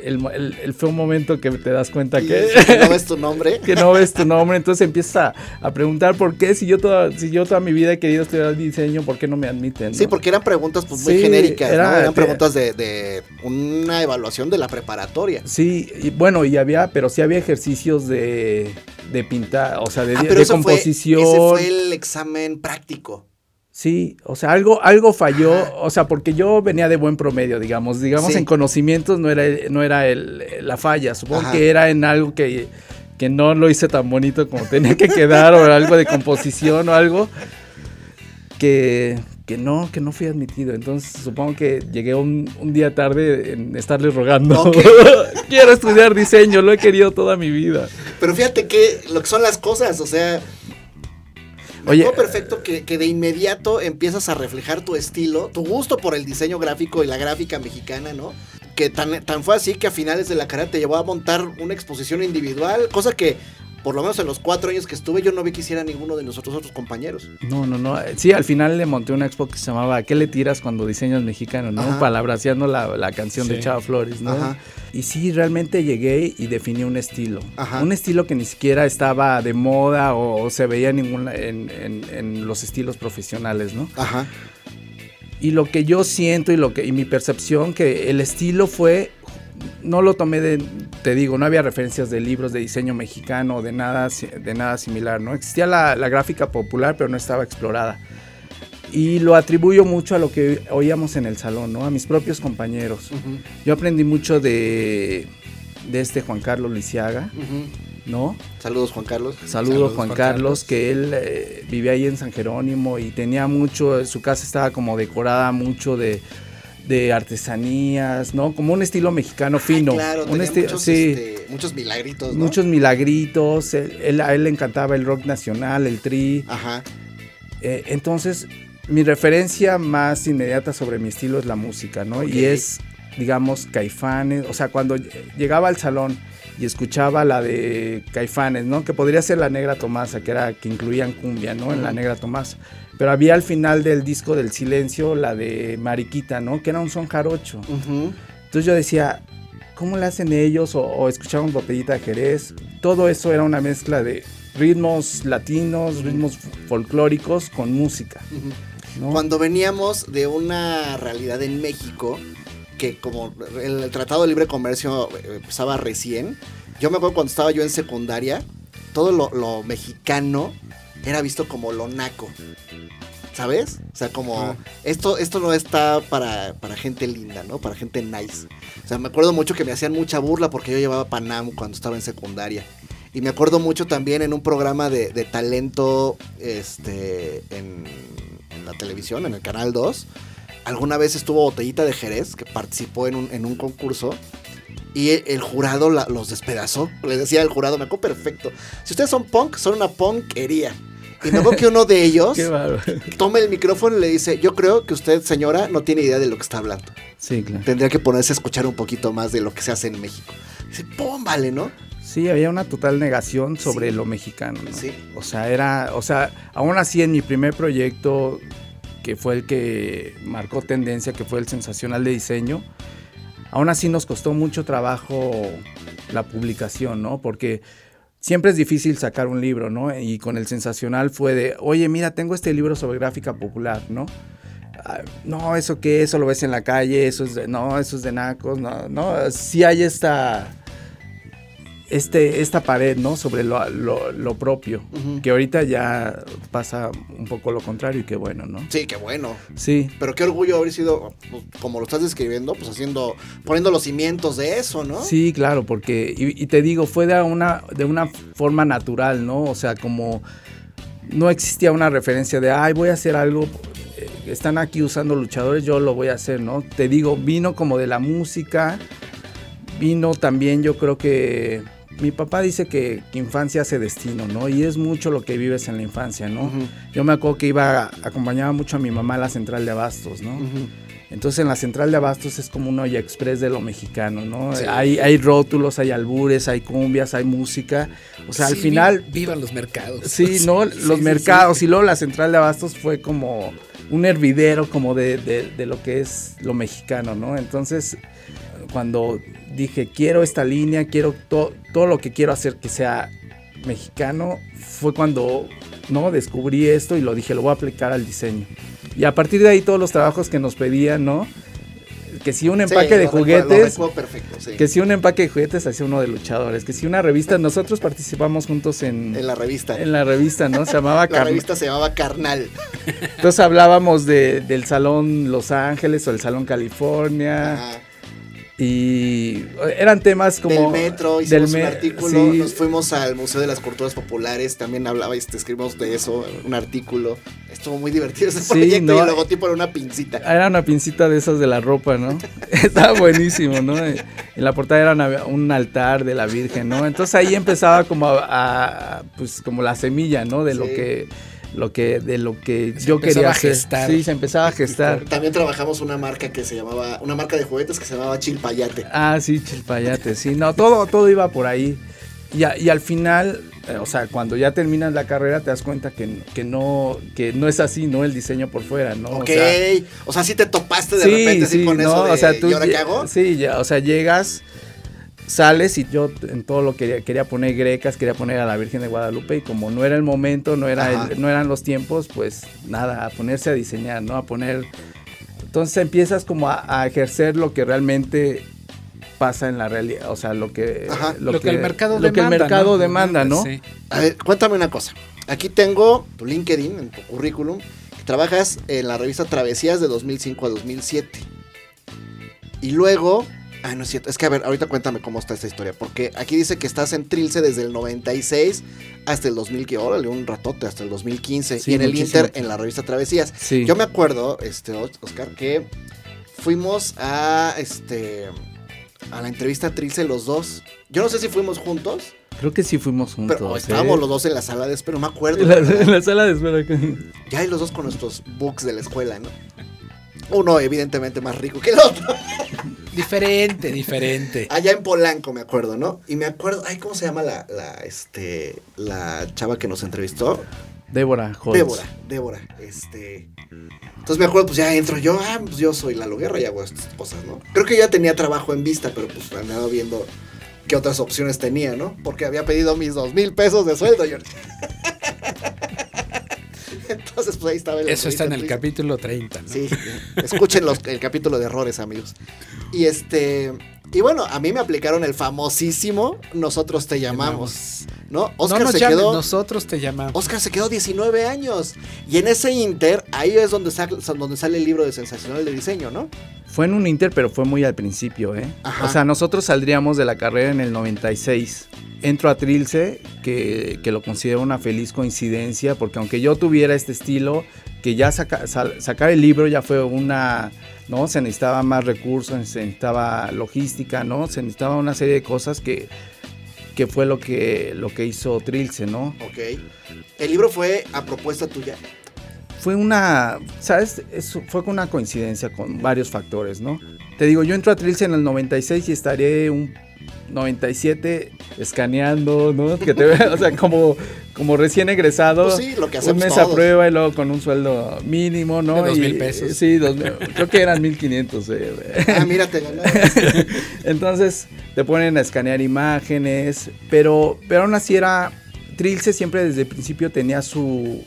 el, el- el- fue un momento que te das cuenta que, no ves tu nombre. que no ves tu nombre. Entonces empiezas a, a preguntar por qué, si yo, toda, si yo toda mi vida he querido estudiar diseño, ¿por qué no me admiten? Sí, porque eran preguntas pues, muy Sí, genéricas, era- ¿no? Eran te- preguntas de, de una evaluación de la preparatoria. Sí, y bueno, y había, pero sí había ejercicios de, de pintar, o sea, de, Ah, de pero eso fue- composición. ese fue el examen práctico. Sí, o sea, algo, algo falló, o sea, porque yo venía de buen promedio, digamos, digamos Sí. en conocimientos no era, no era el- la falla, supongo Ajá. que era en algo que, que no lo hice tan bonito como tenía que quedar, o algo de composición o algo que, que no, que no fui admitido. Entonces supongo que llegué un, un día tarde en estarle rogando. Quiero estudiar diseño, lo he querido toda mi vida. Pero fíjate que lo que son las cosas, o sea, Oye, perfecto que, que de inmediato empiezas a reflejar tu estilo, tu gusto por el diseño gráfico y la gráfica mexicana, ¿no? Que tan, tan fue así que a finales de la carrera te llevó a montar una exposición individual, cosa que por lo menos en los cuatro años que estuve yo no vi que hiciera ninguno de nosotros otros compañeros. No, no, no. Sí, al final le monté una expo que se llamaba ¿A qué le tiras cuando diseñas mexicano? ¿no? Ajá. Palabraseando la, la canción de. Chava Flores, ¿no? Ajá. Y sí, realmente llegué y definí un estilo. Ajá. Un estilo que ni siquiera estaba de moda o, o se veía en, en- en los estilos profesionales, ¿no? Ajá. Y lo que yo siento y, lo que, y mi percepción, que el estilo fue, no lo tomé de, te digo, no había referencias de libros de diseño mexicano o de nada, de nada similar, ¿no? Existía la, la gráfica popular, pero no estaba explorada. Y lo atribuyo mucho a lo que oíamos en el salón, ¿no? A mis propios compañeros. Yo aprendí mucho de, de este Juan Carlos Lisiaga. ¿no? Saludos Juan Carlos. Saludos, Juan, Carlos, que él eh, vivía ahí en San Jerónimo y tenía mucho, su casa estaba como decorada mucho de, de artesanías, ¿no? Como un estilo mexicano fino. Ah, claro, un tenía muchos, sí, este, muchos milagritos, ¿no? muchos milagritos, él- él- a él le encantaba el rock nacional, el tri. Ajá. Eh, entonces, mi referencia más inmediata sobre mi estilo es la música, ¿no? Y es, digamos, Caifanes. O sea, cuando llegaba al salón y escuchaba la de Caifanes, ¿no? Que podría ser la Negra Tomasa, que era que incluían cumbia, ¿no? En la. Negra Tomasa. Pero había al final del disco del Silencio la de Mariquita, ¿no? Que era un son jarocho. Ujú. Entonces yo decía, ¿cómo le hacen ellos? O, o escuchaban Botellita de Jerez. Todo eso era una mezcla de ritmos latinos, ritmos folclóricos con música. Ujú. ¿no? Cuando veníamos de una realidad en México, que como el, Tratado de Libre Comercio eh, empezaba recién, yo me acuerdo cuando estaba yo en secundaria, todo lo, lo mexicano era visto como lo naco. ¿Sabes? O sea, como Ah. esto, esto no está para, para gente linda, ¿no? Para gente nice. O sea, me acuerdo mucho que me hacían mucha burla porque yo llevaba Panam cuando estaba en secundaria. Y me acuerdo mucho también en un programa de, de talento este, en, en la televisión, en el Canal 2. Alguna vez estuvo Botellita de Jerez, que participó en un, en un concurso. Y el, el jurado la- los despedazó. Le decía al jurado, me acuerdo perfecto. Si ustedes son punk, son una punkería. Y acuerdo que uno de ellos toma el micrófono y le dice, yo creo que usted, señora, no tiene idea de lo que está hablando. Sí, claro. Tendría que ponerse a escuchar un poquito más de lo que se hace en México. Dice, ¡pum! Vale, ¿no? Sí, había una total negación sobre Sí. lo mexicano. ¿no? Sí. O sea, era, o sea, aún así en mi primer proyecto, que fue el que marcó tendencia, que fue el sensacional de diseño, aún así nos costó mucho trabajo la publicación, ¿no? Porque siempre es difícil sacar un libro, ¿no? Y con el sensacional fue de, oye, mira, tengo este libro sobre gráfica popular, ¿no? Ah, No, eso qué, eso lo ves en la calle, eso es de, no, eso es de nacos, no, no, sí hay esta, este, esta pared, ¿no? Sobre lo, lo- lo propio, que ahorita ya pasa un poco lo contrario y qué bueno, ¿no? Sí, qué bueno. Sí, Pero qué orgullo haber sido, como lo estás describiendo, pues haciendo, poniendo los cimientos de eso, ¿no? Sí, claro, porque, y, y te digo, fue de una, de una forma natural, ¿no? O sea, como, no existía una referencia de, ay, voy a hacer algo, eh, están aquí usando luchadores, yo lo voy a hacer, ¿no? Te digo, vino como de la música, vino también, yo creo que mi papá dice que, que infancia hace destino, ¿no? Y es mucho lo que vives en la infancia, ¿no? Yo me acuerdo que iba, acompañaba mucho a mi mamá a la central de abastos, ¿no? Entonces en la central de abastos es como un olla express de lo mexicano, ¿no? Sí. Hay, hay rótulos, hay albures, hay cumbias, hay música. O sea, al final, vi- Vivan los mercados. sí, ¿no? Sí, Los mercados y luego la central de abastos fue como un hervidero como de, de- de lo que es lo mexicano, ¿no? Entonces, cuando dije, quiero esta línea, quiero to- todo lo que quiero hacer que sea mexicano, fue cuando, ¿no? Descubrí esto y lo dije, lo voy a aplicar al diseño. Y a partir de ahí todos los trabajos que nos pedían, ¿no? Que si un empaque Sí, de juguetes, recuerdo perfecto, sí. que si un empaque de juguetes hacía uno de luchadores, que si una revista, nosotros participamos juntos en, En la revista. en la revista, ¿no? Se llamaba La revista se llamaba Carnal. Entonces hablábamos de, del Salón Los Ángeles o el Salón California Ajá. Y eran temas como... del metro, del hicimos me- un artículo, sí. nos fuimos al Museo de las Culturas Populares, también hablaba, este, escribimos de eso, un artículo. Estuvo muy divertido ese Sí, proyecto y el logotipo era una pincita. Era una pincita de esas de la ropa, ¿no? Estaba buenísimo, ¿no? En la portada era una- un altar de la Virgen, ¿no? Entonces ahí empezaba como a, a, pues como la semilla, ¿no? De lo que lo que de lo que Se yo empezaba quería a hacer. gestar. Sí, se empezaba a gestar. También trabajamos una marca que se llamaba, una marca de juguetes que se llamaba Chilpayate. Ah, sí, chilpayate, sí, no, todo, todo iba por ahí. Y, a- y al final, eh, o sea, cuando ya terminas la carrera te das cuenta que, que no, que no es así, ¿no? El diseño por fuera, ¿no? ok. O sea, O sea, sí te topaste de sí, repente así sí, con no, eso de, o sea, tú ¿y ahora qué hago? Sí, ya, o sea, llegas, sales y yo en todo lo quería, quería poner grecas, quería poner a la Virgen de Guadalupe y como no era el momento, no, era el- no eran los tiempos, pues nada, a ponerse a diseñar, ¿no? A poner... Entonces empiezas como a, a ejercer lo que realmente pasa en la realidad, o sea, lo que, Ajá. Lo, que, el mercado lo que el demanda. mercado ¿no? demanda, ¿no? Sí. A ver, cuéntame una cosa. Aquí tengo tu LinkedIn, en tu currículum. que Trabajas en la revista Travesías de 2005 a 2007. Y luego... Ah, no es cierto. Es que a ver, ahorita cuéntame cómo está esta historia. Porque aquí dice que estás en Trilce desde el 96 hasta el 2000, que órale, un ratote, hasta el 2015. Sí, y en el muchísimo. Inter, en la revista Travesías. Sí. Yo me acuerdo, este, Oscar, que fuimos a, este, a la entrevista a Trilce los dos. Yo no sé si fuimos juntos, Creo que sí fuimos juntos. pero ¿eh? estábamos los dos en la sala de espera, no me acuerdo. En la, ¿verdad? en la sala de espera. Ya hay los dos con nuestros books de la escuela, ¿no? Uno evidentemente más rico que el otro. Diferente, diferente. Allá en Polanco, me acuerdo, ¿no? Y me acuerdo, ay, ¿cómo se llama la, la, este, la chava que nos entrevistó? Débora Holtz. Débora, Débora, este... Entonces me acuerdo, pues ya entro yo, ah, pues yo soy la Guerra y hago estas cosas, ¿no? Creo que ya tenía trabajo en vista, pero pues andaba viendo qué otras opciones tenía, ¿no? Porque había pedido mis dos mil pesos de sueldo, yo. Entonces, pues ahí estaba el Eso está en el entrevista. capítulo 30, ¿no? Sí, escuchen los- el capítulo de errores, amigos. Y este. Y bueno, a mí me aplicaron el famosísimo Nosotros te llamamos. ¿No? Oscar no nos se llamen, quedó. nosotros te llamamos. Oscar se quedó 19 años. Y en ese inter, ahí es donde, sa- donde sale el libro de Sensacional de Diseño, ¿no? Fue en un Inter, pero fue muy al principio, ¿eh? Ajá. O sea, nosotros saldríamos de la carrera en el 96. Entro a Trilce, que, que lo considero una feliz coincidencia, porque aunque yo tuviera este estilo, que ya saca- sal- sacar el libro ya fue una, ¿no? Se necesitaba más recursos, se necesitaba logística, ¿no? Se necesitaba una serie de cosas que, que fue lo que, lo que hizo Trilce, ¿no? Ok. El libro fue a propuesta tuya. fue una, ¿sabes? Eso fue con una coincidencia con varios factores, ¿no? Te digo, yo entro a Trilce en el 96 y estaré un 97 escaneando, ¿no? Que te vea, o sea, como, como recién egresado. Pues sí, lo que un mes a prueba y luego con un sueldo mínimo, ¿no? De dos Y- mil pesos. Sí, dos mil- creo que eran 1500. eh. Ah, mira, te. Entonces te ponen a escanear imágenes, pero, pero aún así era, Trilce siempre desde el principio tenía su,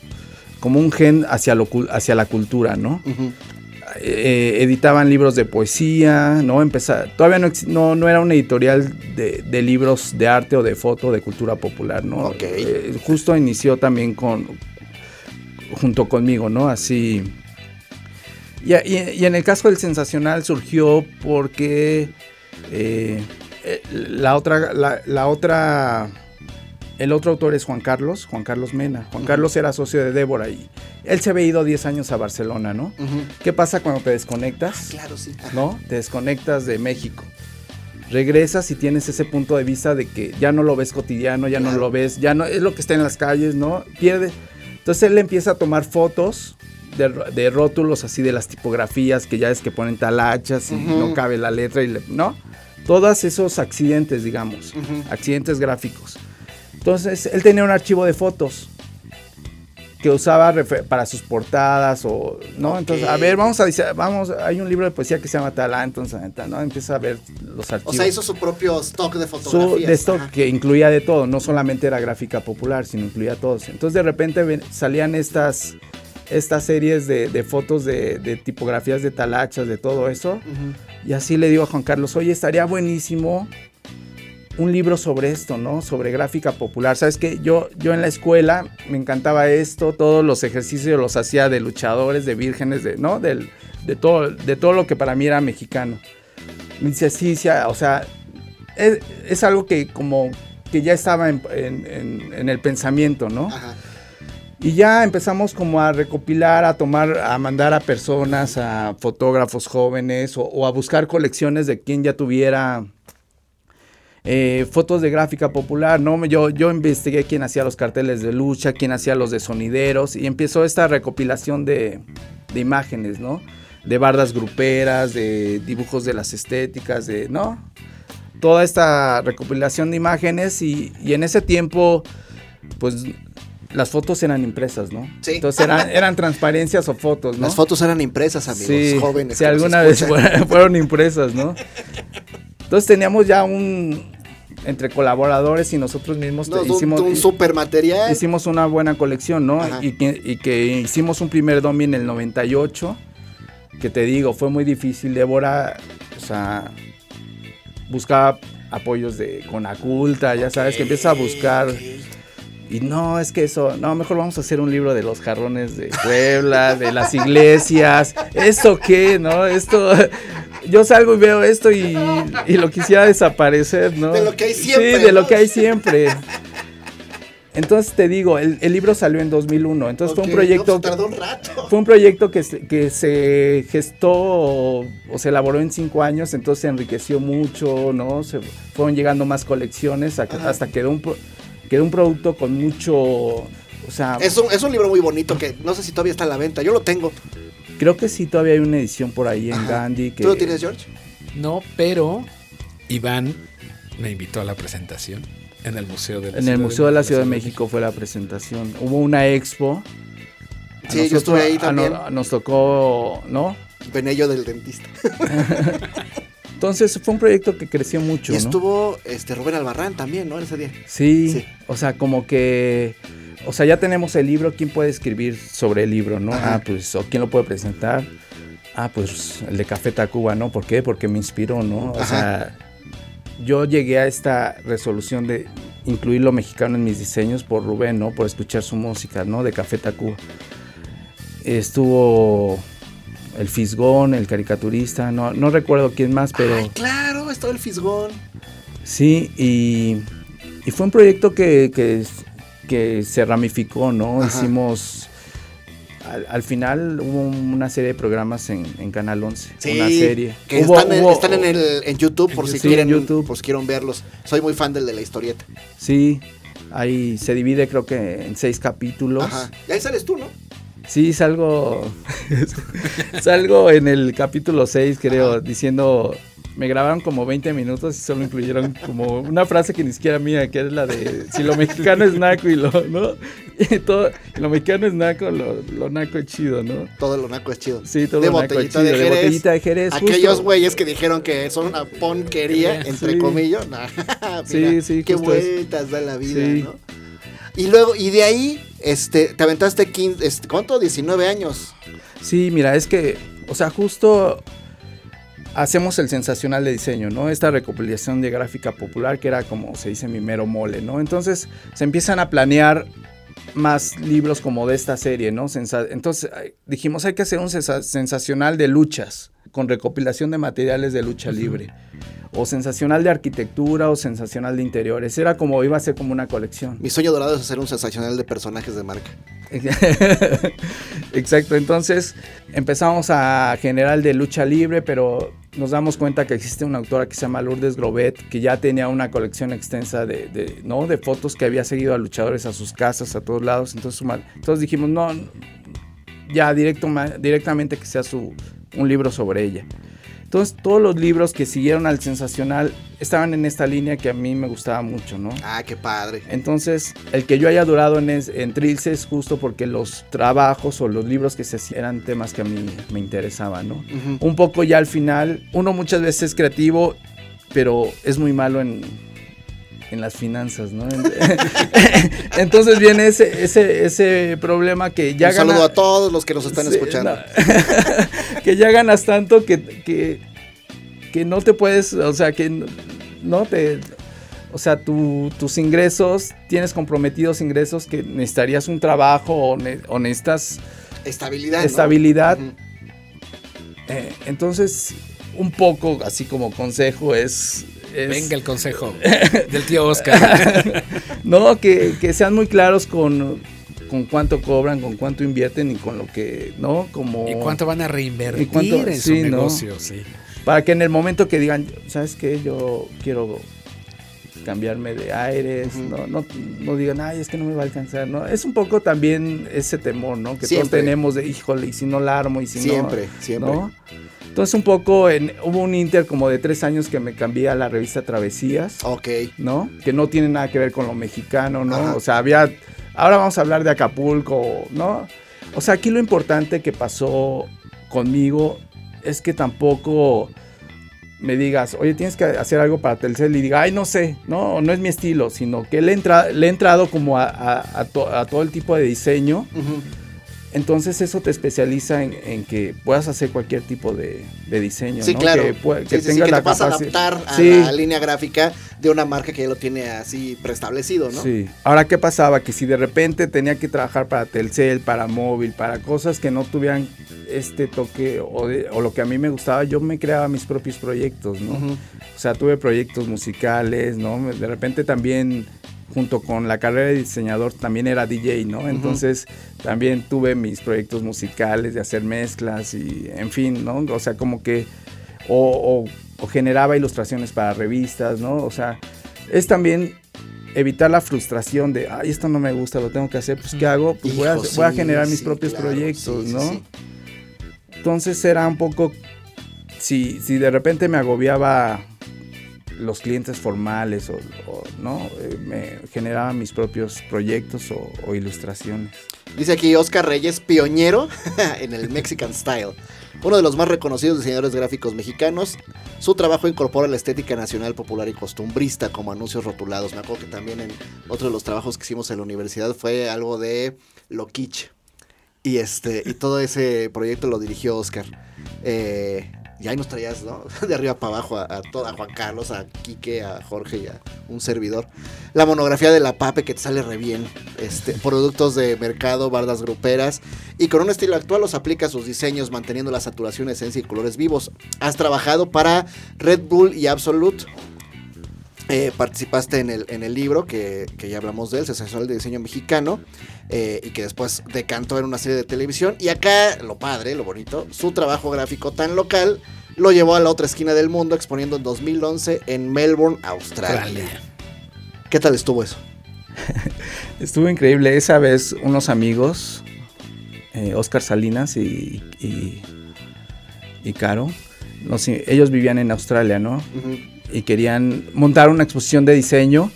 como un gen hacia, lo, cul- hacia la cultura, ¿no? Ujú. Eh, editaban libros de poesía, ¿no? Empezaba, todavía no, no, no era una editorial de, de libros de arte o de foto, de cultura popular, ¿no? Eh, justo inició también con, junto conmigo, ¿no? Así... Y, y- y en el caso del sensacional surgió porque eh, eh, la otra, la, la otra el otro autor es Juan Carlos, Juan Carlos Mena. Juan Carlos era socio de Débora y él se había ido 10 años a Barcelona, ¿no? ¿Qué pasa cuando te desconectas? Claro, sí. Ajá. ¿No? Te desconectas de México. Regresas y tienes ese punto de vista de que ya no lo ves cotidiano, ya no lo ves, ya no es lo que está en las calles, ¿no? Pierde. Entonces él empieza a tomar fotos de, de rótulos así de las tipografías que ya es que ponen talachas y no cabe la letra y le- ¿no? Todos esos accidentes, digamos, accidentes gráficos. Entonces él tenía un archivo de fotos que usaba para sus portadas o no entonces a ver vamos a dice- vamos hay un libro de poesía que se llama Talá entonces no empieza a ver los O archivos sea, hizo su propio stock de su fotografías. de esto Ajá. que incluía de todo, no solamente era gráfica popular, sino incluía todos. Entonces de repente ven- salían estas, estas series de, de fotos de, de tipografías de talachas, de todo eso. Y así le digo a Juan Carlos, oye, estaría buenísimo un libro sobre esto, ¿no? Sobre gráfica popular. Sabes que yo, yo en la escuela me encantaba esto, todos los ejercicios los hacía de luchadores, de vírgenes, de, ¿no? Del, de, todo, de todo lo que para mí era mexicano. Me dice, sí, sí, o sea, es, es algo que como que ya estaba en, en- en- en el pensamiento, ¿no? Ajá. Y ya empezamos como a recopilar, a tomar, a mandar a personas, a fotógrafos jóvenes o, o a buscar colecciones de quien ya tuviera eh, fotos de gráfica popular, ¿no? Yo, yo investigué quién hacía los carteles de lucha, quién hacía los de sonideros y empezó esta recopilación de, de imágenes, ¿no? De bardas gruperas, de dibujos de las estéticas, de, ¿no? Toda esta recopilación de imágenes y, y en ese tiempo, pues las fotos eran impresas, ¿no? Sí. Entonces eran, eran transparencias o fotos, ¿no? Las fotos eran impresas, amigos, Sí, jóvenes. Si alguna vez fueron, fueron impresas, ¿no? Entonces teníamos ya un entre colaboradores y nosotros mismos No, hicimos un, super material. hicimos una buena colección, ¿no? Ajá. Y que, y que hicimos un primer domi en el 98, que te digo, fue muy difícil. Débora, o sea, buscaba apoyos de Conaculta, ya sabes, que empieza a buscar. Y no, es que eso, no, mejor vamos a hacer un libro de los jarrones de Puebla, de las iglesias. ¿Esto qué, no? Esto, yo salgo y veo esto y, y lo quisiera desaparecer, ¿no? De lo que hay siempre, Sí, de ¿no? lo que hay siempre. Entonces te digo, el, el libro salió en 2001, entonces fue un proyecto... no, pues, tardó un rato. Fue un proyecto que se, que se gestó o, o se elaboró en cinco años, entonces se enriqueció mucho, ¿no? Se fueron llegando más colecciones a- hasta quedó un, quedó un producto con mucho, o sea, Es un, es un libro muy bonito que no sé si todavía está a la venta. Yo lo tengo. creo que sí todavía hay una edición por ahí en Ajá. Gandhi. Que, ¿Tú lo tienes, George? No, pero Iván me invitó a la presentación en el Museo de la En Ciudad el Museo de la Ciudad de México fue la presentación. Hubo una expo. A Sí, yo estuve ahí a no- también. nos tocó, ¿no? Benello del dentista. Entonces fue un proyecto que creció mucho, y ¿no? estuvo este Rubén Albarrán también, ¿no? Ese día. Sí, Sí. o sea, como que, o sea, ya tenemos el libro, ¿quién puede escribir sobre el libro, no? Ajá. Ah, pues, o quién lo puede presentar. Ah, pues el de Café Tacuba, ¿no? ¿Por qué? Porque me inspiró, ¿no? O Ajá. sea, yo llegué a esta resolución de incluir lo mexicano en mis diseños por Rubén, ¿no? Por escuchar su música, ¿no? De Café Tacuba. Estuvo el Fisgón, el caricaturista, no, no recuerdo quién más, pero... Ay, claro, estaba el Fisgón. Sí, y, y fue un proyecto que, que, que se ramificó, ¿no? Ajá. Hicimos, al, al final hubo una serie de programas en, en Canal 11, Sí, una serie. Que Hubo- están, en, hubo- están en, el, en YouTube por si Sí, quieren en YouTube. por si quieren verlos. Soy muy fan del de la historieta. Sí, ahí se divide creo que en seis capítulos. Ajá. Y ahí sales tú, ¿no? Sí, salgo, salgo en el capítulo 6, creo, diciendo, me grabaron como 20 minutos y solo incluyeron como una frase que ni siquiera mía, que es la de, si lo mexicano es naco y lo, ¿no? Y todo, lo mexicano es naco, lo, lo naco es chido, ¿no? Todo lo naco es chido. Sí, todo de lo naco es chido, de de Jerez. botellita de Jerez. Aquellos güeyes que dijeron que son una ponquería, entre Sí. comillas. Nah, Sí, mira, sí, Qué es. vueltas da la vida, Sí. ¿no? Y luego, y de ahí, este, te aventaste 15, este, ¿cuánto? 19 años. Sí, mira, es que, o sea, justo hacemos el sensacional de diseño, ¿no? Esta recopilación de gráfica popular que era como se dice mi mero mole, ¿no? Entonces se empiezan a planear más libros como de esta serie, ¿no? Entonces dijimos hay que hacer un sensa- sensacional de luchas con recopilación de materiales de lucha libre. o sensacional de arquitectura o sensacional de interiores. Era como, iba a ser como una colección. Mi sueño dorado es hacer un sensacional de personajes de marca. Exacto, entonces empezamos a generar de lucha libre, pero nos damos cuenta que existe una autora que se llama Lourdes Grobet, que ya tenía una colección extensa de, de, ¿no? de fotos que había seguido a luchadores a sus casas, a todos lados. Entonces, entonces dijimos, no, ya directo, directamente que sea su, un libro sobre ella. Entonces, todos los libros que siguieron al sensacional estaban en esta línea que a mí me gustaba mucho, ¿no? Ah, qué padre. Entonces, el que yo haya durado en, en Trilce es justo porque los trabajos o los libros que se hacían eran temas que a mí me interesaban, ¿no? Uh -huh. Un poco ya al final, uno muchas veces es creativo, pero es muy malo en, en las finanzas, ¿no? Entonces viene ese, ese, ese problema que ya Un gana, saludo a todos los que nos están escuchando. no. que ya ganas tanto que, que, que no te puedes, o sea, que no te... O sea, tu- tus ingresos, tienes comprometidos ingresos que necesitarías un trabajo o, ne- o necesitas Estabilidad. ¿no? estabilidad. Eh, entonces, un poco así como consejo es... es- Venga el consejo del tío Oscar. No, que, que sean muy claros con, con cuánto cobran, con cuánto invierten y con lo que, ¿no? Como ¿Y cuánto van a reinvertir en su negocio? Sí. Para que en el momento que digan, ¿sabes qué? Yo quiero cambiarme de aires, no, no, no digan, ay, es que no me va a alcanzar, ¿no? Es un poco también ese temor, ¿no? Que todos tenemos de, híjole, y si no la armo, y si Siempre, no... siempre. ¿no? Entonces un poco, en, hubo un inter como de tres años que me cambié a la revista Travesías. Ok. ¿no? Que no tiene nada que ver con lo mexicano, ¿no? Ajá. O sea, había, ahora vamos a hablar de Acapulco, ¿no? O sea, aquí lo importante que pasó conmigo es que tampoco me digas, oye, tienes que hacer algo para Telcel y diga, ay, no sé, no, no es mi estilo, sino que le, entra- le he entrado como a, a- a to- a todo el tipo de diseño. Entonces eso te especializa en, en que puedas hacer cualquier tipo de, de diseño, Sí, ¿no? claro. Que, Sí, que sí, sí, tengas que la te adaptar a Sí. la línea gráfica de una marca que ya lo tiene así preestablecido, ¿no? Sí. Ahora, ¿qué pasaba? Que si de repente tenía que trabajar para Telcel, para móvil, para cosas que no tuvieran este toque o, de- o lo que a mí me gustaba, yo me creaba mis propios proyectos, ¿no? O sea, tuve proyectos musicales, ¿no? De repente también, junto con la carrera de diseñador, también era DJ, ¿no? Entonces, también tuve mis proyectos musicales de hacer mezclas y, en fin, ¿no? O sea, como que, o, o- o generaba ilustraciones para revistas, ¿no? O sea, es también evitar la frustración de, ay, esto no me gusta, lo tengo que hacer, pues, ¿qué hago? Pues voy, a, Hijo, voy a sí, generar mis propios claro, proyectos, sí, ¿no? Entonces era un poco, si, si de repente me agobiaba los clientes formales o, no, Eh, me generaba mis propios proyectos o, o ilustraciones. Dice aquí Oscar Reyes, pionero en el Mexican Style. Uno de los más reconocidos diseñadores gráficos mexicanos. Su trabajo incorpora la estética nacional, popular y costumbrista como anuncios rotulados. Me acuerdo que también en otro de los trabajos que hicimos en la universidad fue algo de lo kitsch. Y este, y todo ese proyecto lo dirigió Oscar. Eh, y ahí nos traías, ¿no? De arriba para abajo a, a, todo- a Juan Carlos, a Quique, a Jorge y a un servidor. La monografía de la Pape que te sale re bien. Este, productos de mercado, bardas gruperas. Y con un estilo actual los aplica sus diseños manteniendo la saturación, esencia y colores vivos. Has trabajado para Red Bull y Absolute. Eh, participaste en el, en el libro que, que ya hablamos de él, Sensacional de Diseño Mexicano, eh, y que después decantó en una serie de televisión. Y acá, lo padre, lo bonito, su trabajo gráfico tan local lo llevó a la otra esquina del mundo, exponiendo en 2011 en Melbourne, Australia. Australia. ¿Qué tal estuvo eso? Estuvo increíble. Esa vez unos amigos, eh, Oscar Salinas y, y, y Caro, ellos vivían en Australia, ¿no? Y querían montar una exposición de diseño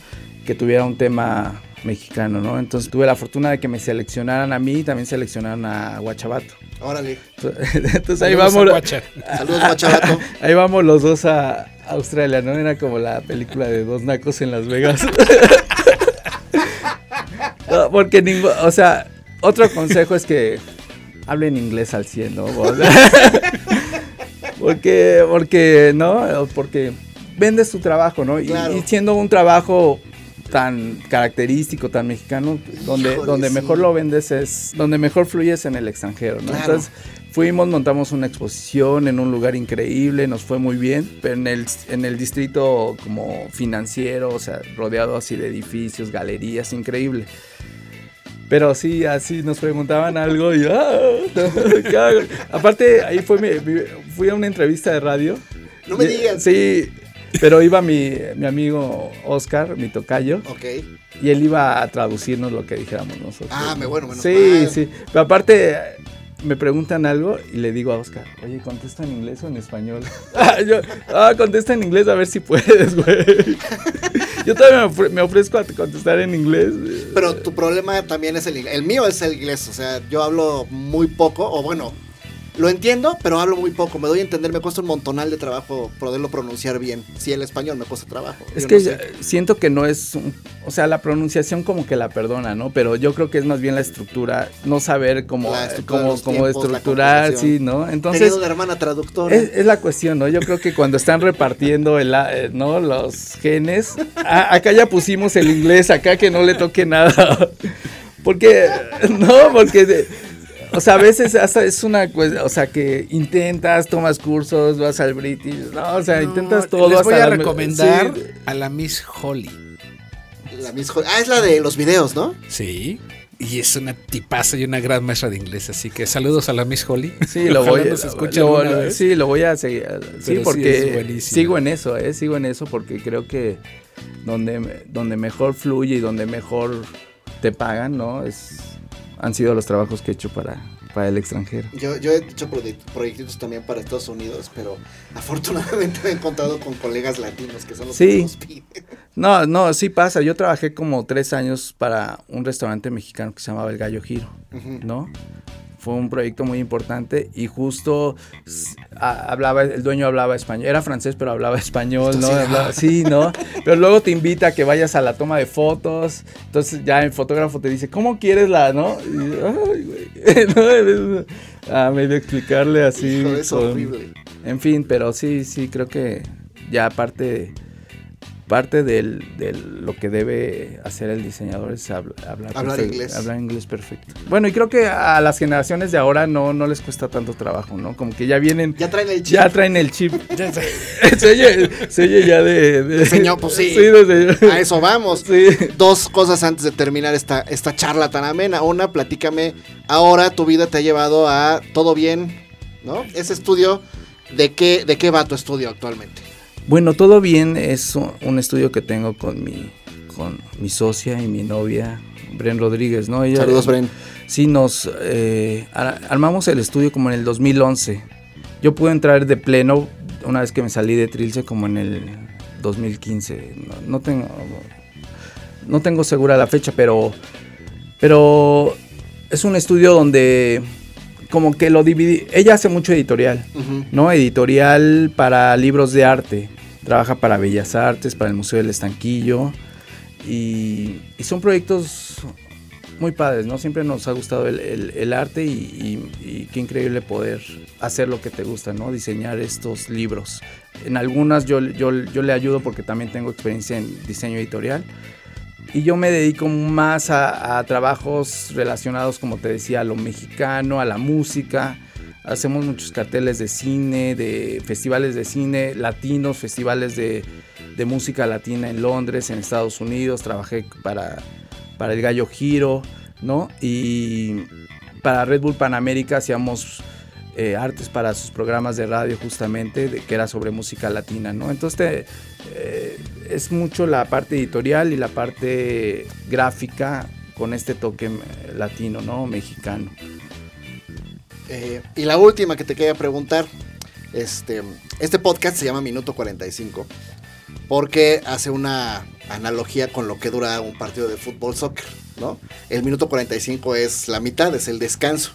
que tuviera un tema mexicano, ¿no? Entonces tuve la fortuna de que me seleccionaran a mí y también seleccionaron a Guachabato. Órale. Entonces ahí Saludos vamos, Guacha. Saludos, Guachabato. ahí vamos los dos a Australia, ¿no? Era como la película de dos nacos en Las Vegas. No, porque ningún, o sea, otro consejo es que hablen inglés al 100, ¿no? Porque, porque, ¿no? Porque vendes tu trabajo, ¿no? Y- Claro. Y, siendo un trabajo tan característico, tan mexicano, donde, Híjole, donde sí. mejor lo vendes es, donde mejor fluyes en el extranjero, ¿no? Claro. Entonces fuimos, montamos una exposición en un lugar increíble, nos fue muy bien, pero en el, en el distrito como financiero, o sea, rodeado así de edificios, galerías, increíble. Pero sí, así nos preguntaban algo y ¡ah! Aparte, ahí fue mi- fui a una entrevista de radio. No me Y- digas. Sí, pero iba mi, mi amigo Oscar, mi tocayo, Ok. y él iba a traducirnos lo que dijéramos nosotros. Ah, me- bueno, menos Sí, mal. sí. Pero aparte, me preguntan algo y le digo a Oscar, oye, ¿contesta en inglés o en español? ah, yo, ah, contesta en inglés a ver si puedes, güey. yo todavía me ofrezco a contestar en inglés. Pero tu problema también es el inglés. El mío es el inglés. O sea, yo hablo muy poco, o bueno, lo entiendo, pero hablo muy poco. Me doy a entender, me cuesta un montonal de trabajo poderlo pronunciar bien. Si el español me cuesta trabajo. Es Yo que no sé. ya- siento que no es, un- o sea, la pronunciación como que la perdona, ¿no? Pero yo creo que es más bien la estructura, no saber cómo, cómo, cómo tiempos, estructurar, sí, ¿no? Entonces, una hermana traductora. es, es la cuestión, ¿no? Yo creo que cuando están repartiendo el, eh, ¿no? los genes, a- acá ya pusimos el inglés, acá que no le toque nada. Porque, no, porque, o sea, a veces hasta es una cuestión, o sea, que intentas, tomas cursos, vas al British, no, o sea, No, intentas todo. Les voy hasta a la- recomendar sí. a la Miss Holly. La Miss Holly- Ah, es la de los videos, ¿no? Sí. Y es una tipaza y una gran maestra de inglés. Así que saludos a la Miss Holly. Sí, lo voy, alguna vez. sí, lo voy a seguir. Sí, sí es porque sigo en eso, ¿eh? Sigo en eso porque creo que donde, me- donde mejor fluye y donde mejor te pagan, ¿no? Es, han sido los trabajos que he hecho para, para el extranjero. Yo, yo he hecho proye- proyectitos también para Estados Unidos, pero afortunadamente me he encontrado con colegas latinos que son los Sí. que nos piden. No, no, sí pasa. Yo trabajé como tres años para un restaurante mexicano que se llamaba El Gallo Giro. ¿no? Fue un proyecto muy importante y justo a- hablaba, el dueño hablaba español, era francés pero hablaba español, ¿no? Sí. Hablaba- sí, ¿no? Pero luego te invita a que vayas a la toma de fotos, entonces ya el fotógrafo te dice, ¿cómo quieres la, no? Y, ay, güey, A medio explicarle así. Hijo, es con- horrible. En fin, pero sí, sí, creo que ya parte parte del, del lo que debe hacer el diseñador es habl- hablar, Hablar perfecto- inglés. hablar inglés perfecto. Bueno, y creo que a las generaciones de ahora no, no les cuesta tanto trabajo, ¿no? Como que ya vienen, Ya traen el chip. ya traen el chip. se, oye, se oye ya de... de- Señor, pues sí. de señor. A eso vamos. Sí. Dos cosas antes de terminar esta, esta charla tan amena. Una, platícame, ahora tu vida te ha llevado a todo bien, ¿no? Ese estudio, ¿de qué, de qué va tu estudio actualmente? Bueno, todo bien, es un, estudio que tengo con mi, con mi socia y mi novia, Bren Rodríguez, ¿no? Ella- Saludos, Bren. Sí, nos eh, ar- armamos el estudio como en el 2011. Yo pude entrar de pleno una vez que me salí de Trilce como en el 2015. No, no tengo no tengo segura la fecha, pero pero es un estudio donde como que lo dividí. Ella hace mucho editorial. ¿no? Editorial para libros de arte. Trabaja para Bellas Artes, para el Museo del Estanquillo. Y, son proyectos muy padres, ¿no? Siempre nos ha gustado el, arte y qué increíble poder hacer lo que te gusta, ¿no? Diseñar estos libros. En algunas yo, yo, yo le ayudo porque también tengo experiencia en diseño editorial. Y yo me dedico más a, a trabajos relacionados, como te decía, a lo mexicano, a la música. Hacemos muchos carteles de cine, de festivales de cine latinos, festivales de, música latina en Londres, en Estados Unidos. Trabajé para, el Gallo Giro, ¿no? Y para Red Bull Panamérica hacíamos eh, artes para sus programas de radio justamente, que era sobre música latina, ¿no? Entonces eh, es mucho la parte editorial y la parte gráfica con este toque eh, latino, ¿no? Mexicano. Eh, y la última que te quería preguntar, este, este podcast se llama Minuto 45 porque hace una analogía con lo que dura un partido de fútbol soccer, ¿no? El minuto 45 es la mitad, es el descanso.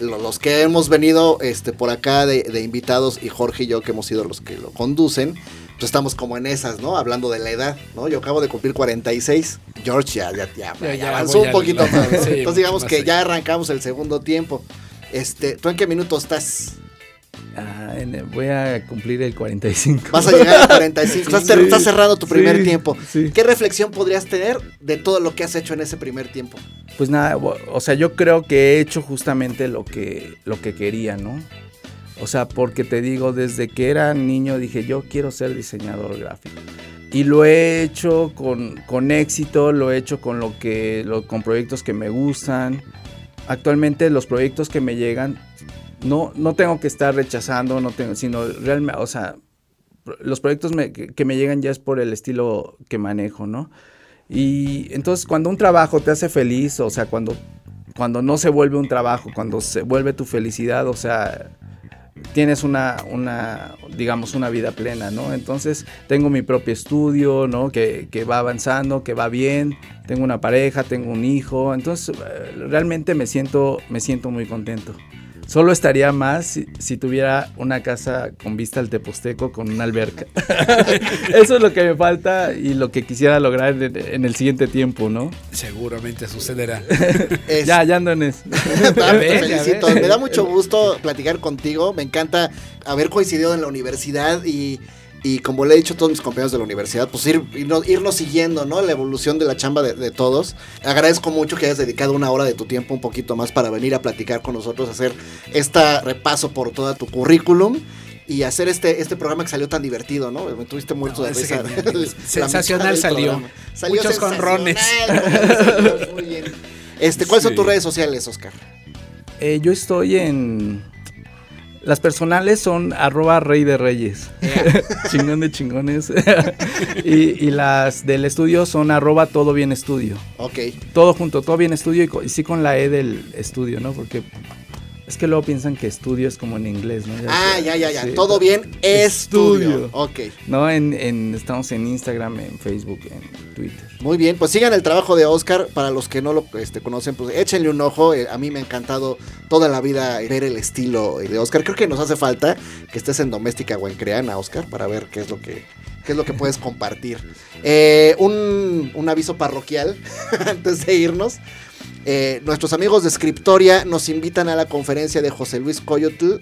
Lo- Los que hemos venido este, por acá de, de invitados y Jorge y yo que hemos sido los que lo conducen, pues estamos como en esas, ¿no? Hablando de la edad, ¿no? Yo acabo de cumplir 46, George ya, ya, ya, Ya, avanzó un poquito Entonces digamos que ya arrancamos el segundo tiempo. Este, ¿tú en qué minuto estás? Ah, voy a cumplir el 45. Vas a llegar a 45. Estás, Sí, estás cerrando tu primer sí, tiempo. sí. ¿Qué reflexión podrías tener de todo lo que has hecho en ese primer tiempo? Pues nada, o o sea, yo creo que he hecho justamente lo que, lo que quería, ¿no? O sea, porque te digo, desde que era niño dije, yo quiero ser diseñador gráfico. Y lo he hecho con, con éxito, lo he hecho con, lo que, lo- con proyectos que me gustan. Actualmente los proyectos que me llegan, no, no tengo que estar rechazando, no tengo, sino realmente, o sea, los proyectos que me llegan ya es por el estilo que manejo, ¿no? Y entonces cuando un trabajo te hace feliz, o sea, cuando, cuando no se vuelve un trabajo, cuando se vuelve tu felicidad, o sea, tienes una, una, digamos, una vida plena, ¿no? Entonces tengo mi propio estudio, ¿no? Que, que va avanzando, que va bien, tengo una pareja, tengo un hijo, entonces eh, realmente me siento, me siento muy contento. Solo estaría más si, si tuviera una casa con vista al Teposteco con una alberca. Eso es lo que me falta y lo que quisiera lograr en, en el siguiente tiempo, ¿no? Seguramente sucederá. Es- Ya, ya ando en eso. Felicito. Me da mucho gusto platicar contigo. Me encanta haber coincidido en la universidad y, y como le he dicho a todos mis compañeros de la universidad, pues ir, irnos, irnos siguiendo, ¿no? La evolución de la chamba de, de todos. Agradezco mucho que hayas dedicado una hora de tu tiempo, un poquito más, para venir a platicar con nosotros, hacer este repaso por toda tu currículum. Y hacer este, este programa que salió tan divertido, ¿no? Me tuviste muerto de No, risa. genial. La mitad Sensacional salió. Salió Muchos muy bien. Este, ¿Cuáles son tus redes sociales, Oscar? Eh, yo estoy en... Las personales son arroba rey de reyes. Chingón de chingones. y, y las del estudio son arroba todo bien estudio. Ok. Todo junto, todo bien estudio y sí con la E del estudio, ¿no? Porque es que luego piensan que estudio es como en inglés, ¿no? Ah, ya, ya, ya. Sí. Todo bien. Estudio. Estudio. Ok. No, en, en- estamos en Instagram, en Facebook, en Twitter. Muy bien. Pues sigan el trabajo de Oscar. Para los que no lo este, conocen, pues échenle un ojo. Eh, a mí me ha encantado toda la vida ver el estilo de Oscar. Creo que nos hace falta que estés en Doméstica o en Creana, Oscar, para ver qué es lo que, qué es lo que puedes compartir. Eh, un, un aviso parroquial antes de irnos. Eh, nuestros amigos de Scriptoria nos invitan a la conferencia de José Luis Coyotl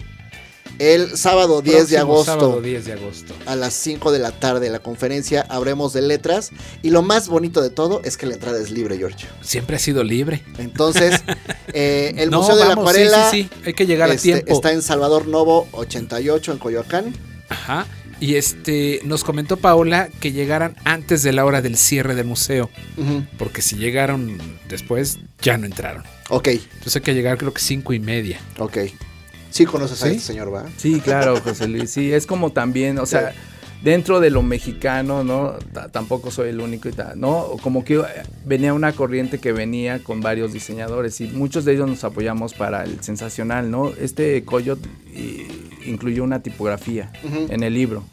el sábado 10 de agosto. Sábado 10 de agosto. a las 5 de la tarde. La conferencia habremos de letras. Y lo más bonito de todo es que la entrada es libre, George. Siempre ha sido libre. Entonces, eh, el No, Museo de la Acuarela Sí, sí, sí. Hay que llegar este, a tiempo. está en Salvador Novo 88 en Coyoacán. Ajá. Y este nos comentó Paola que llegaran antes de la hora del cierre del museo. Porque si llegaron después, ya no entraron. Ok, Entonces hay que llegar creo que cinco y media. ok. Sí conoces a ¿Sí? este señor, ¿va? Sí, claro, José Luis. Sí, es como también, o sea, dentro de lo mexicano, ¿no? Ta- tampoco soy el único y tal, ¿no? Como que eh, venía una corriente que venía con varios diseñadores y muchos de ellos nos apoyamos para el sensacional, ¿no? Este Coyot eh, incluyó una tipografía en el libro.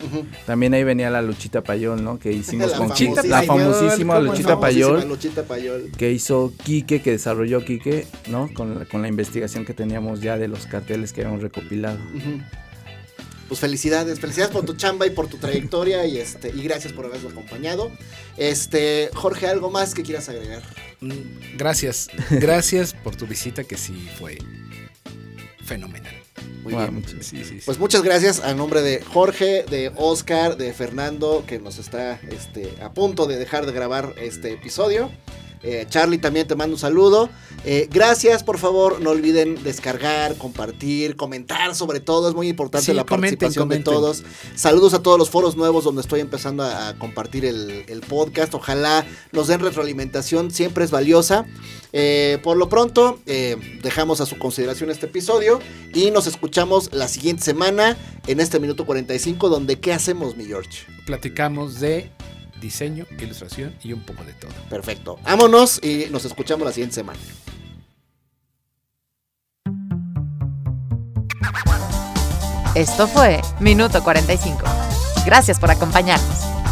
También ahí venía la Luchita Payol, ¿no? Que hicimos La con famosísima. La famosísima ¿cómo Luchita Payol Luchita Payol. que hizo Quique, que desarrolló Quique, ¿no? Con la, con la investigación que teníamos ya de los carteles que habíamos recopilado. Pues felicidades, felicidades por tu chamba y por tu trayectoria y este y gracias por habernos acompañado. Este, Jorge, algo más que quieras agregar. Mm, Gracias. Gracias por tu visita que sí fue fenomenal. Muy Bueno, bien. muchas- Sí, sí, sí. Pues muchas gracias a nombre de Jorge, de Oscar, de Fernando, que nos está este, a punto de dejar de grabar este episodio. Eh, Charlie también te mando un saludo. Eh, gracias, por favor, no olviden descargar, compartir, comentar sobre todo. Es muy importante Sí, la comenten, participación de todos. Saludos a todos los foros nuevos donde estoy empezando a, a compartir el, el podcast. Ojalá nos den retroalimentación, siempre es valiosa. Eh, por lo pronto, dejamos a su consideración este episodio y nos escuchamos la siguiente semana en este minuto 45 donde ¿qué hacemos, mi George? Platicamos de diseño, ilustración y un poco de todo. Perfecto. Vámonos y nos escuchamos la siguiente semana. Esto fue Minuto 45. Gracias por acompañarnos.